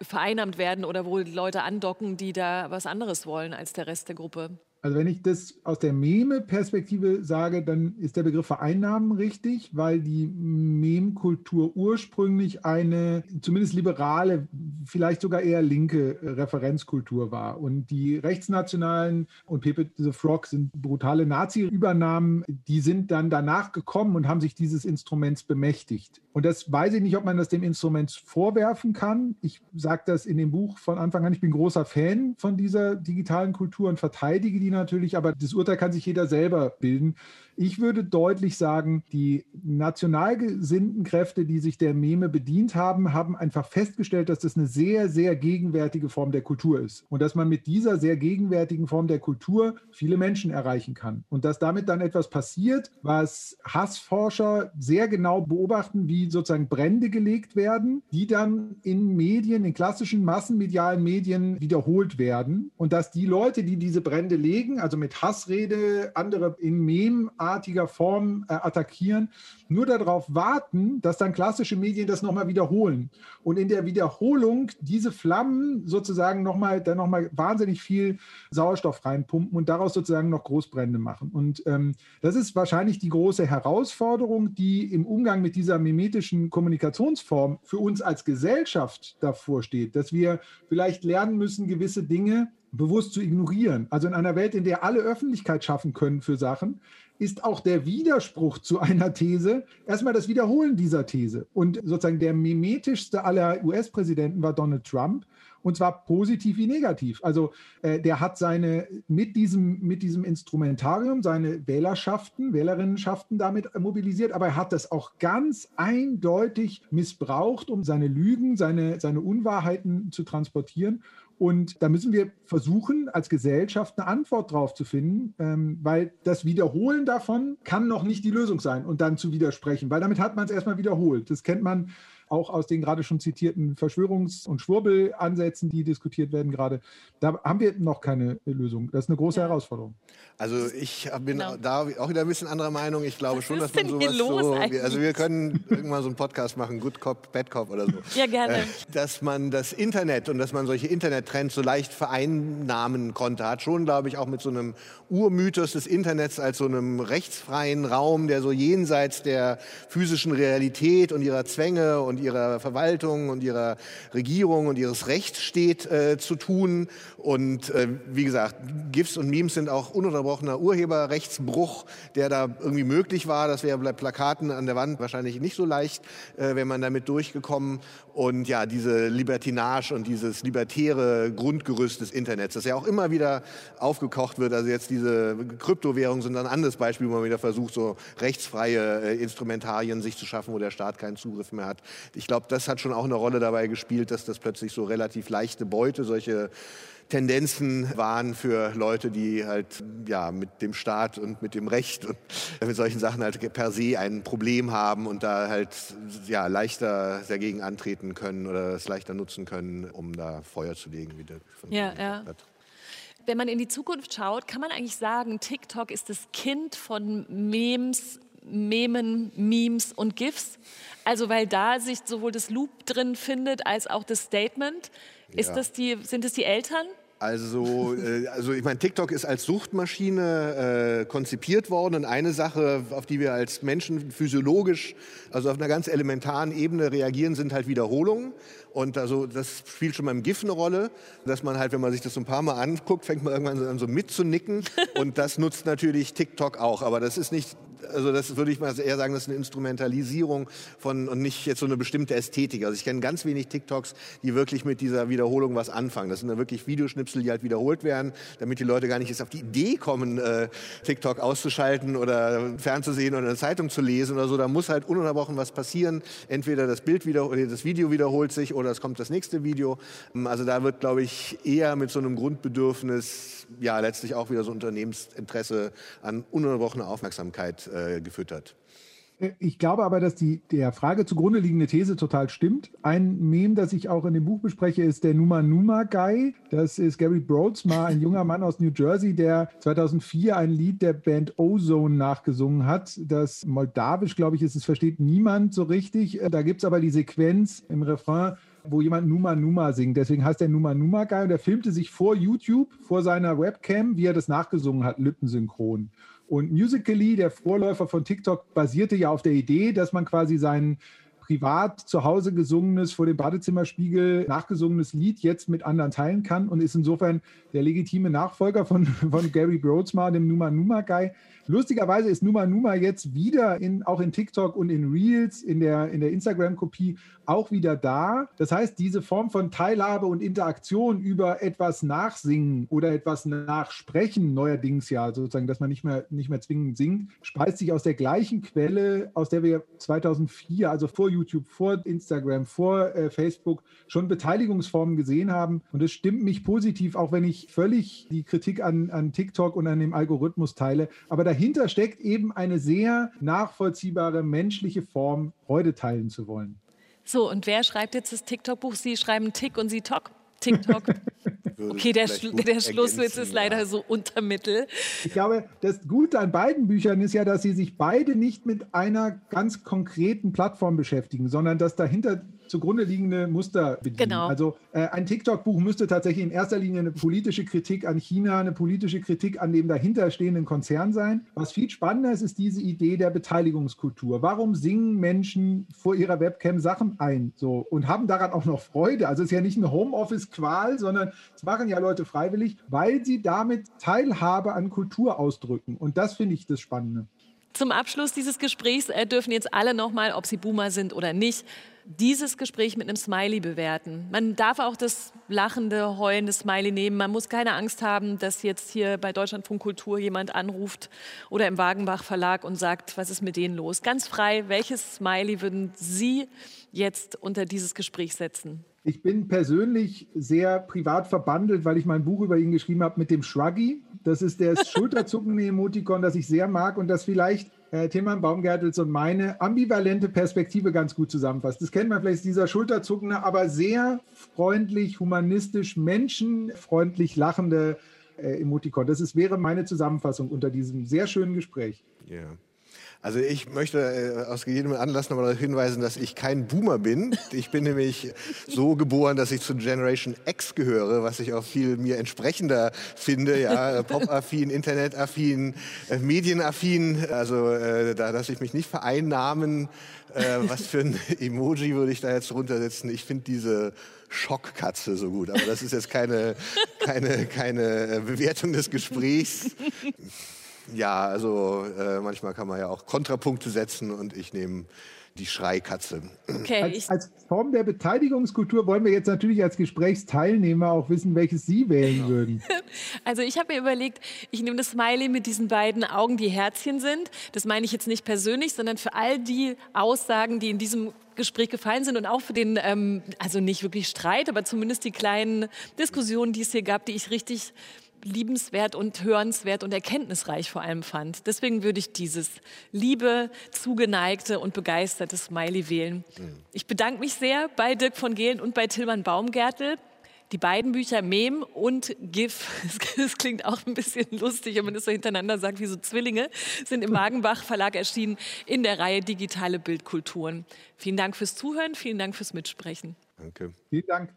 vereinnahmt werden oder wo Leute andocken, die da was anderes wollen als der Rest der Gruppe? Also wenn ich das aus der Meme-Perspektive sage, dann ist der Begriff Vereinnahmen richtig, weil die Meme-Kultur ursprünglich eine zumindest liberale, vielleicht sogar eher linke Referenzkultur war. Und die rechtsnationalen und Pepe the Frog sind brutale Nazi-Übernahmen, die sind dann danach gekommen und haben sich dieses Instruments bemächtigt. Und das weiß ich nicht, ob man das dem Instrument vorwerfen kann. Ich sage das in dem Buch von Anfang an, ich bin großer Fan von dieser digitalen Kultur und verteidige die natürlich, aber das Urteil kann sich jeder selber bilden. Ich würde deutlich sagen, die national gesinnten Kräfte, die sich der Meme bedient haben, haben einfach festgestellt, dass das eine sehr, sehr gegenwärtige Form der Kultur ist. Und dass man mit dieser sehr gegenwärtigen Form der Kultur viele Menschen erreichen kann. Und dass damit dann etwas passiert, was Hassforscher sehr genau beobachten, wie sozusagen Brände gelegt werden, die dann in Medien, in klassischen massenmedialen Medien wiederholt werden. Und dass die Leute, die diese Brände legen, also mit Hassrede, andere in Mem artiger Form äh, attackieren, nur darauf warten, dass dann klassische Medien das nochmal wiederholen. Und in der Wiederholung diese Flammen sozusagen nochmal, dann nochmal wahnsinnig viel Sauerstoff reinpumpen und daraus sozusagen noch Großbrände machen. Und ähm, das ist wahrscheinlich die große Herausforderung, die im Umgang mit dieser mimetischen Kommunikationsform für uns als Gesellschaft davor steht, dass wir vielleicht lernen müssen, gewisse Dinge bewusst zu ignorieren. Also in einer Welt, in der alle Öffentlichkeit schaffen können für Sachen, ist auch der Widerspruch zu einer These erstmal das Wiederholen dieser These. Und sozusagen der mimetischste aller US-Präsidenten war Donald Trump. Und zwar positiv wie negativ. Also äh, der hat seine mit diesem, mit diesem Instrumentarium seine Wählerschaften, Wählerinnenschaften damit mobilisiert, aber er hat das auch ganz eindeutig missbraucht, um seine Lügen, seine, seine Unwahrheiten zu transportieren. Und da müssen wir versuchen, als Gesellschaft eine Antwort drauf zu finden, ähm, weil das Wiederholen davon kann noch nicht die Lösung sein und dann zu widersprechen, weil damit hat man es erstmal wiederholt. Das kennt man auch aus den gerade schon zitierten Verschwörungs- und Schwurbelansätzen, die diskutiert werden gerade. Da haben wir noch keine Lösung. Das ist eine große ja. Herausforderung. Also ich bin genau. da auch wieder ein bisschen anderer Meinung. Ich glaube Was schon, dass man sowas so, also wir können irgendwann so einen Podcast machen, Good Cop, Bad Cop oder so. Ja, gerne. Äh, dass man das Internet und dass man solche Internettrends so leicht vereinnahmen konnte, hat schon, glaube ich, auch mit so einem Urmythos des Internets als so einem rechtsfreien Raum, der so jenseits der physischen Realität und ihrer Zwänge und und ihrer Verwaltung und ihrer Regierung und ihres Rechts steht, äh, zu tun. Und äh, wie gesagt, GIFs und Memes sind auch ununterbrochener Urheberrechtsbruch, der da irgendwie möglich war. Das wäre bei Plakaten an der Wand wahrscheinlich nicht so leicht, äh, wenn man damit durchgekommen. Und ja, diese Libertinage und dieses libertäre Grundgerüst des Internets, das ja auch immer wieder aufgekocht wird. Also jetzt diese Kryptowährungen sind ein anderes Beispiel, wo man wieder versucht, so rechtsfreie äh, Instrumentarien sich zu schaffen, wo der Staat keinen Zugriff mehr hat. Ich glaube, das hat schon auch eine Rolle dabei gespielt, dass das plötzlich so relativ leichte Beute, solche Tendenzen waren für Leute, die halt ja mit dem Staat und mit dem Recht und mit solchen Sachen halt per se ein Problem haben und da halt ja leichter dagegen antreten können oder es leichter nutzen können, um da Feuer zu legen, wie der von ja, ja. Hat. Wenn man in die Zukunft schaut, kann man eigentlich sagen, TikTok ist das Kind von Memes, Memen, Memes und GIFs. Also weil da sich sowohl das Loop drin findet als auch das Statement. Ist ja. das die, sind es die Eltern? Also, äh, also ich meine, TikTok ist als Suchtmaschine äh, konzipiert worden und eine Sache, auf die wir als Menschen physiologisch, also auf einer ganz elementaren Ebene reagieren, sind halt Wiederholungen. Und also das spielt schon beim GIF eine Rolle, dass man halt, wenn man sich das so ein paar Mal anguckt, fängt man irgendwann an so mitzunicken. Und das nutzt natürlich TikTok auch. Aber das ist nicht also das würde ich mal eher sagen, das ist eine Instrumentalisierung von und nicht jetzt so eine bestimmte Ästhetik. Also ich kenne ganz wenig TikToks, die wirklich mit dieser Wiederholung was anfangen. Das sind dann wirklich Videoschnipsel, die halt wiederholt werden, damit die Leute gar nicht jetzt auf die Idee kommen, äh, TikTok auszuschalten oder fernzusehen oder eine Zeitung zu lesen oder so. Da muss halt ununterbrochen was passieren. Entweder das Bild wieder oder das Video wiederholt sich oder es kommt das nächste Video. Also da wird, glaube ich, eher mit so einem Grundbedürfnis ja letztlich auch wieder so Unternehmensinteresse an ununterbrochener Aufmerksamkeit äh, gefüttert. Ich glaube aber, dass die der Frage zugrunde liegende These total stimmt. Ein Meme, das ich auch in dem Buch bespreche, ist der Numa Numa Guy. Das ist Gary Broadsma, ein junger Mann aus New Jersey, der 2004 ein Lied der Band Ozone nachgesungen hat. Das Moldawisch, glaube ich, ist, es versteht niemand so richtig. Da gibt es aber die Sequenz im Refrain wo jemand Numa Numa singt. Deswegen heißt der Numa Numa Guy und der filmte sich vor YouTube, vor seiner Webcam, wie er das nachgesungen hat, lippensynchron. Und Musically, der Vorläufer von TikTok, basierte ja auf der Idee, dass man quasi seinen privat zu Hause gesungenes, vor dem Badezimmerspiegel nachgesungenes Lied jetzt mit anderen teilen kann und ist insofern der legitime Nachfolger von, von Gary Broadsma, dem Numa Numa Guy. Lustigerweise ist Numa Numa jetzt wieder in, auch in TikTok und in Reels, in der, in der Instagram-Kopie auch wieder da. Das heißt, diese Form von Teilhabe und Interaktion über etwas nachsingen oder etwas nachsprechen, neuerdings ja sozusagen, dass man nicht mehr, nicht mehr zwingend singt, speist sich aus der gleichen Quelle, aus der wir 2004, also vor YouTube, vor Instagram, vor äh, Facebook schon Beteiligungsformen gesehen haben. Und es stimmt mich positiv, auch wenn ich völlig die Kritik an, an TikTok und an dem Algorithmus teile. Aber dahinter steckt eben eine sehr nachvollziehbare menschliche Form, Freude teilen zu wollen. So, und wer schreibt jetzt das TikTok-Buch? Sie schreiben Tick und Sie Tok. TikTok. Okay, der, Schlu der Schlusswitz ist leider ja. so untermittel. Ich glaube, das Gute an beiden Büchern ist ja, dass sie sich beide nicht mit einer ganz konkreten Plattform beschäftigen, sondern dass dahinter zugrunde liegende Muster bedienen. Genau. Also äh, ein TikTok-Buch müsste tatsächlich in erster Linie eine politische Kritik an China, eine politische Kritik an dem dahinterstehenden Konzern sein. Was viel spannender ist, ist diese Idee der Beteiligungskultur. Warum singen Menschen vor ihrer Webcam Sachen ein so und haben daran auch noch Freude? Also es ist ja nicht eine Homeoffice-Qual, sondern es machen ja Leute freiwillig, weil sie damit Teilhabe an Kultur ausdrücken. Und das finde ich das Spannende. Zum Abschluss dieses Gesprächs äh, dürfen jetzt alle nochmal, ob sie Boomer sind oder nicht, dieses Gespräch mit einem Smiley bewerten. Man darf auch das lachende, heulende Smiley nehmen. Man muss keine Angst haben, dass jetzt hier bei Deutschlandfunk Kultur jemand anruft oder im Wagenbach Verlag und sagt, was ist mit denen los? Ganz frei, welches Smiley würden Sie jetzt unter dieses Gespräch setzen? Ich bin persönlich sehr privat verbandelt, weil ich mein Buch über ihn geschrieben habe mit dem Shruggy. Das ist der schulterzuckende Emotikon, das ich sehr mag und das vielleicht äh, Tilman Baumgärtels und meine ambivalente Perspektive ganz gut zusammenfasst. Das kennt man vielleicht, dieser schulterzuckende, aber sehr freundlich, humanistisch, menschenfreundlich lachende äh, Emotikon. Das ist, wäre meine Zusammenfassung unter diesem sehr schönen Gespräch. Ja. Also ich möchte äh, aus jedem Anlass nochmal darauf hinweisen, dass ich kein Boomer bin. Ich bin nämlich so geboren, dass ich zu Generation X gehöre, was ich auch viel mir entsprechender finde. Ja, Pop-affin, Internet-affin, äh, Medienaffin. Also äh, da lasse ich mich nicht vereinnahmen. Äh, was für ein Emoji würde ich da jetzt runtersetzen? Ich finde diese Schockkatze so gut. Aber das ist jetzt keine, keine, keine Bewertung des Gesprächs. Ja, also äh, manchmal kann man ja auch Kontrapunkte setzen und ich nehme die Schreikatze. Okay, als, als, Form der Beteiligungskultur wollen wir jetzt natürlich als Gesprächsteilnehmer auch wissen, welches Sie wählen genau. würden. Also ich habe mir überlegt, ich nehme das Smiley mit diesen beiden Augen, die Herzchen sind. Das meine ich jetzt nicht persönlich, sondern für all die Aussagen, die in diesem Gespräch gefallen sind und auch für den, ähm, also nicht wirklich Streit, aber zumindest die kleinen Diskussionen, die es hier gab, die ich richtig liebenswert und hörenswert und erkenntnisreich vor allem fand. Deswegen würde ich dieses liebe, zugeneigte und begeisterte Smiley wählen. Ich bedanke mich sehr bei Dirk von Gehlen und bei Tilman Baumgärtel. Die beiden Bücher Mem und GIF, das klingt auch ein bisschen lustig, wenn man das so hintereinander sagt, wie so Zwillinge, sind im Wagenbach Verlag erschienen in der Reihe Digitale Bildkulturen. Vielen Dank fürs Zuhören, vielen Dank fürs Mitsprechen. Danke. Vielen Dank.